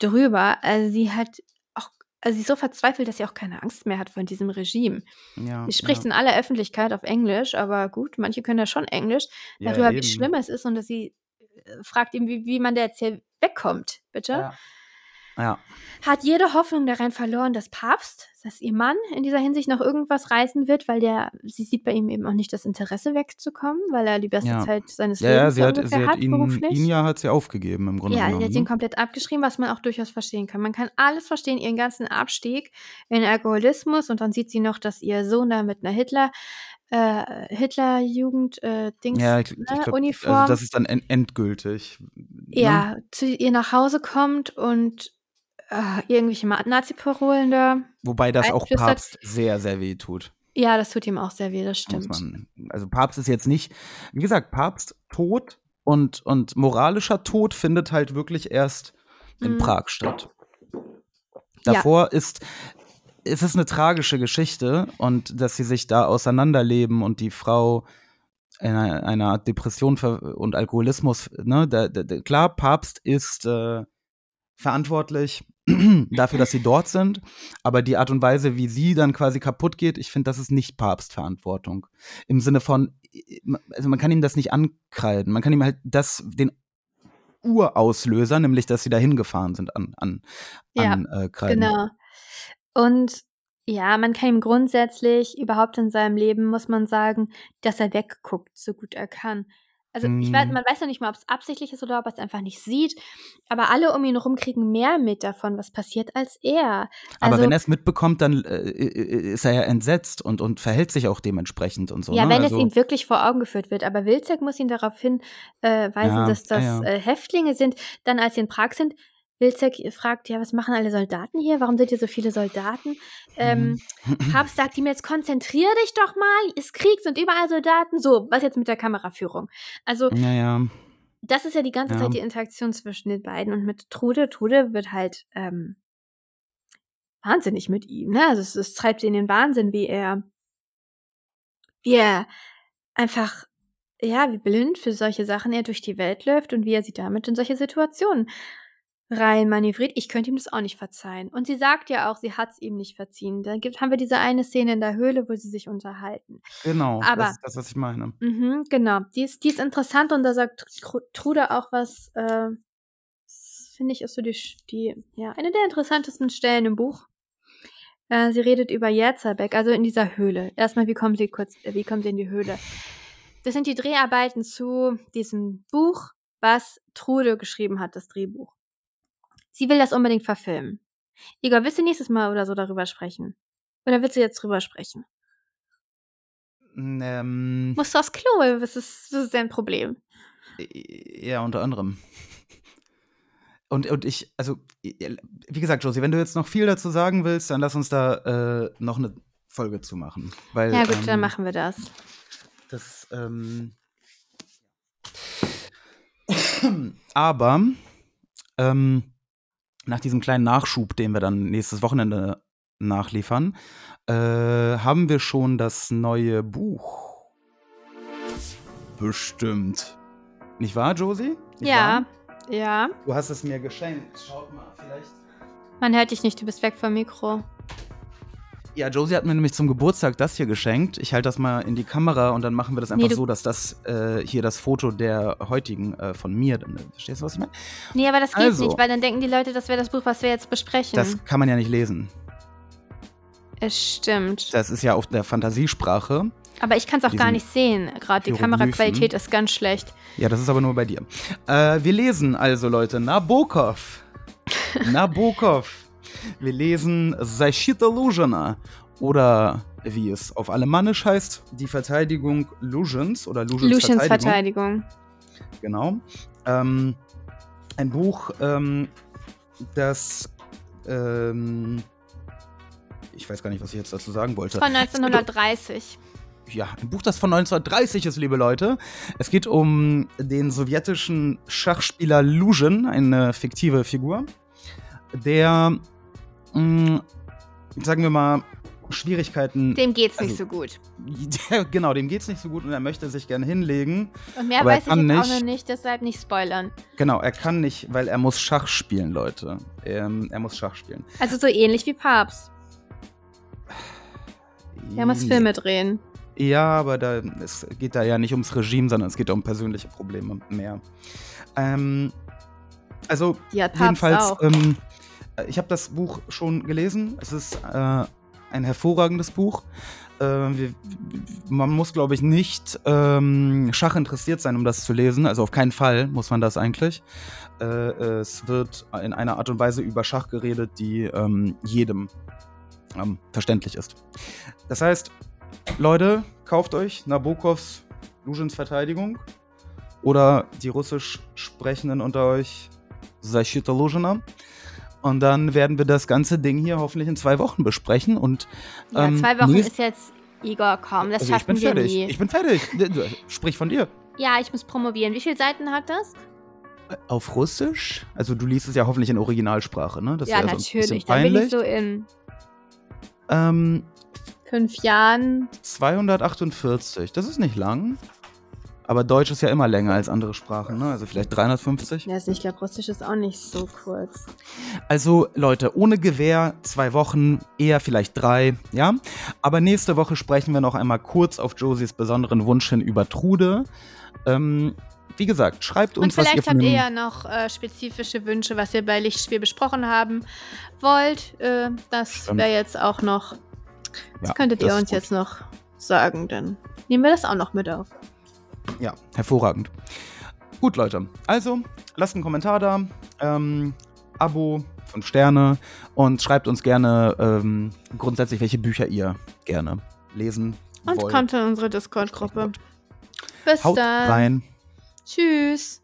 drüber, also sie hat auch, also sie ist so verzweifelt, dass sie auch keine Angst mehr hat von diesem Regime. Ja, Sie spricht ja. in aller Öffentlichkeit auf Englisch, aber gut, manche können ja schon Englisch, Ja, darüber, wie eben. schlimm es ist und dass sie fragt ihn, wie, wie man da jetzt hier wegkommt, bitte. Ja. Ja. Hat jede Hoffnung daran verloren, dass Papst, dass ihr Mann in dieser Hinsicht noch irgendwas reißen wird, weil der, sie sieht bei ihm eben auch nicht das Interesse wegzukommen, weil er die beste Ja. Zeit seines Ja, ja, Lebens sie hat, sie hat hat, ihn, beruflich. ihn ja hat sie aufgegeben im Grunde Ja, sie genommen. hat ihn Ne? komplett abgeschrieben, was man auch durchaus verstehen kann. Man kann alles verstehen, ihren ganzen Abstieg in Alkoholismus und dann sieht sie noch, dass ihr Sohn da mit einer Hitler, äh, Hitlerjugend, äh, Ja, ich, ich ne, glaube, Uniform, also das ist dann en endgültig. Ne? ja, zu ihr nach Hause kommt und äh, irgendwelche Nazi-Parolen da Wobei das auch. Papst sehr, sehr weh tut. Ja, das tut ihm auch sehr weh, das stimmt. man, also Papst ist jetzt nicht, wie gesagt, Papst tot und, und moralischer Tod findet halt wirklich erst in Mhm. Prag statt. Ja. Davor ist, es ist eine tragische Geschichte und dass sie sich da auseinanderleben und die Frau in einer, einer Depression und Alkoholismus, ne, da, da, klar, Papst ist äh, verantwortlich dafür, dass sie dort sind, aber die Art und Weise, wie sie dann quasi kaputt geht, ich finde, das ist nicht Papstverantwortung. Im Sinne von, also man kann ihm das nicht ankreiden, man kann ihm halt das, den Urauslöser, nämlich dass sie da hingefahren sind, an, an, Ja, an äh, kreiden. Genau. Und ja, man kann ihm grundsätzlich überhaupt in seinem Leben, muss man sagen, dass er wegguckt, so gut er kann. Also ich weiß, Mhm. man weiß ja nicht mal, ob es absichtlich ist oder ob er es einfach nicht sieht, aber alle um ihn herum kriegen mehr mit davon, was passiert, als er. Aber Also, wenn er es mitbekommt, dann äh, ist er ja entsetzt und, und verhält sich auch dementsprechend und so. ja, ne? wenn also, es ihm wirklich vor Augen geführt wird. Aber Wilczek muss ihn darauf hinweisen, äh, Ja, dass ja, das ja. Äh, Häftlinge sind. Dann, als sie in Prag sind, Wilczek fragt, ja, was machen alle Soldaten hier? Warum sind hier so viele Soldaten? Ähm, Mhm. Papst sagt ihm jetzt, konzentrier dich doch mal, ist Krieg, sind überall Soldaten. So, was jetzt mit der Kameraführung? Also, ja, ja. das ist ja die ganze Ja. Zeit die Interaktion zwischen den beiden. Und mit Trude, Trude wird halt ähm, wahnsinnig mit ihm. Ne? Also es, es treibt sie in den Wahnsinn, wie er, wie er einfach, ja, wie blind für solche Sachen er durch die Welt läuft und wie er sie damit in solche Situationen rein manövriert. Ich könnte ihm das auch nicht verzeihen. Und sie sagt ja auch, sie hat es ihm nicht verziehen. Da gibt, haben wir diese eine Szene in der Höhle, wo sie sich unterhalten. Genau, Aber- das ist das, was ich meine. Mhm, genau. Die ist, die ist interessant und da sagt Tr- Trude auch was, äh, finde ich, ist so die, die, ja, eine der interessantesten Stellen im Buch. Äh, sie redet über Jerzabek, also in dieser Höhle. Erstmal, wie kommen sie kurz, wie kommen sie in die Höhle? Das sind die Dreharbeiten zu diesem Buch, was Trude geschrieben hat, das Drehbuch. Sie will das unbedingt verfilmen. Igor, willst du nächstes Mal oder so darüber sprechen? Oder willst du jetzt drüber sprechen? Ähm, Musst du aufs Klo? Was ist, was ist dein Problem? Ja, unter anderem. Und, und ich, also, wie gesagt, Josie, wenn du jetzt noch viel dazu sagen willst, dann lass uns da äh, noch eine Folge zu machen. Weil, Ja, gut, ähm, dann machen wir das. Das, ähm. Aber, ähm, nach diesem kleinen Nachschub, den wir dann nächstes Wochenende nachliefern, äh, haben wir schon das neue Buch. Bestimmt. Nicht wahr, Josie? Nicht Ja, wahr? ja. Du hast es mir geschenkt. Schaut mal, vielleicht. Man hört dich nicht, du bist weg vom Mikro. Ja, Josie hat mir nämlich zum Geburtstag das hier geschenkt. Ich halte das mal in die Kamera und dann machen wir das einfach du- so, dass das äh, hier das Foto der heutigen äh, von mir. Verstehst du, was ich meine? Nee, aber das geht Also. nicht, weil dann denken die Leute, das wäre das Buch, was wir jetzt besprechen. Das kann man ja nicht lesen. es stimmt. Das ist ja auf der Fantasiesprache. Aber ich kann es auch gar nicht sehen. Gerade die. Kameraqualität ist ganz schlecht. Ja, das ist aber nur bei dir. Äh, wir lesen also, Leute, Nabokov. Nabokov. Wir lesen Защита Luzhana. Oder wie es auf Alemannisch heißt, die Verteidigung Luzhens oder Luzhens Lucians Verteidigung. Verteidigung. Genau. Ähm, ein Buch, ähm, das. Ähm, ich weiß gar nicht, was ich jetzt dazu sagen wollte. Von 1930. Ja, ein Buch, das von 1930 ist, liebe Leute. Es geht um den sowjetischen Schachspieler Luzhin, eine fiktive Figur, der, mh, sagen wir mal, Schwierigkeiten. Dem geht's nicht also- so gut. Genau, dem geht's nicht so gut und er möchte sich gerne hinlegen. Und mehr er weiß ich jetzt auch nicht- noch nicht, deshalb nicht spoilern. Genau, er kann nicht, weil er muss Schach spielen, Leute. Ähm, er muss Schach spielen. Also so ähnlich wie Papst. Er muss. Filme drehen. Ja, aber da, es geht da ja nicht ums Regime, sondern es geht um persönliche Probleme mehr. Ähm, also, Papst jedenfalls, ähm, äh, ich habe das Buch schon gelesen. Es ist äh, ein hervorragendes Buch. Äh, wir, man muss, glaube ich, nicht ähm, Schach interessiert sein, um das zu lesen. Also auf keinen Fall muss man das eigentlich. Äh, es wird in einer Art und Weise über Schach geredet, die ähm, jedem ähm, verständlich ist. Das heißt, Leute, kauft euch Nabokovs Lujins Verteidigung oder die russisch sprechenden unter euch Zashita Lujina. Und dann werden wir das ganze Ding hier hoffentlich in zwei Wochen besprechen. Und Ja, ähm, zwei Wochen nächst- ist jetzt Igor kaum. Das also ich bin schaffen wir fertig. nie. Ich bin fertig. Sprich von dir. ja, ich muss promovieren. Wie viele Seiten hat das? Auf Russisch? Also du liest es ja hoffentlich in Originalsprache, ne? Das ja, natürlich. Dann bin ich so in ähm, fünf Jahren. 248. Das ist nicht lang. Aber Deutsch ist ja immer länger als andere Sprachen, ne? Also vielleicht 350. Ja, also ich glaube, Russisch ist auch nicht so kurz. Also Leute, ohne Gewehr zwei Wochen, eher vielleicht drei, ja. Aber nächste Woche sprechen wir noch einmal kurz auf Josies besonderen Wunsch hin über Trude. Ähm, wie gesagt, schreibt Und uns, was ihr vielleicht von habt ihr ja noch äh, spezifische Wünsche, was ihr bei Lichtspiel besprochen haben wollt. Äh, das wäre jetzt auch noch. Das Ja, könntet das ihr uns gut. jetzt noch sagen, dann nehmen wir das auch noch mit auf. Ja, hervorragend. Gut, Leute. Also, lasst einen Kommentar da. Ähm, Abo, 5 Sterne. Und schreibt uns gerne ähm, grundsätzlich, welche Bücher ihr gerne lesen Und wollt. kommt in unsere Discord-Gruppe. Bis Haut dann. rein. Tschüss.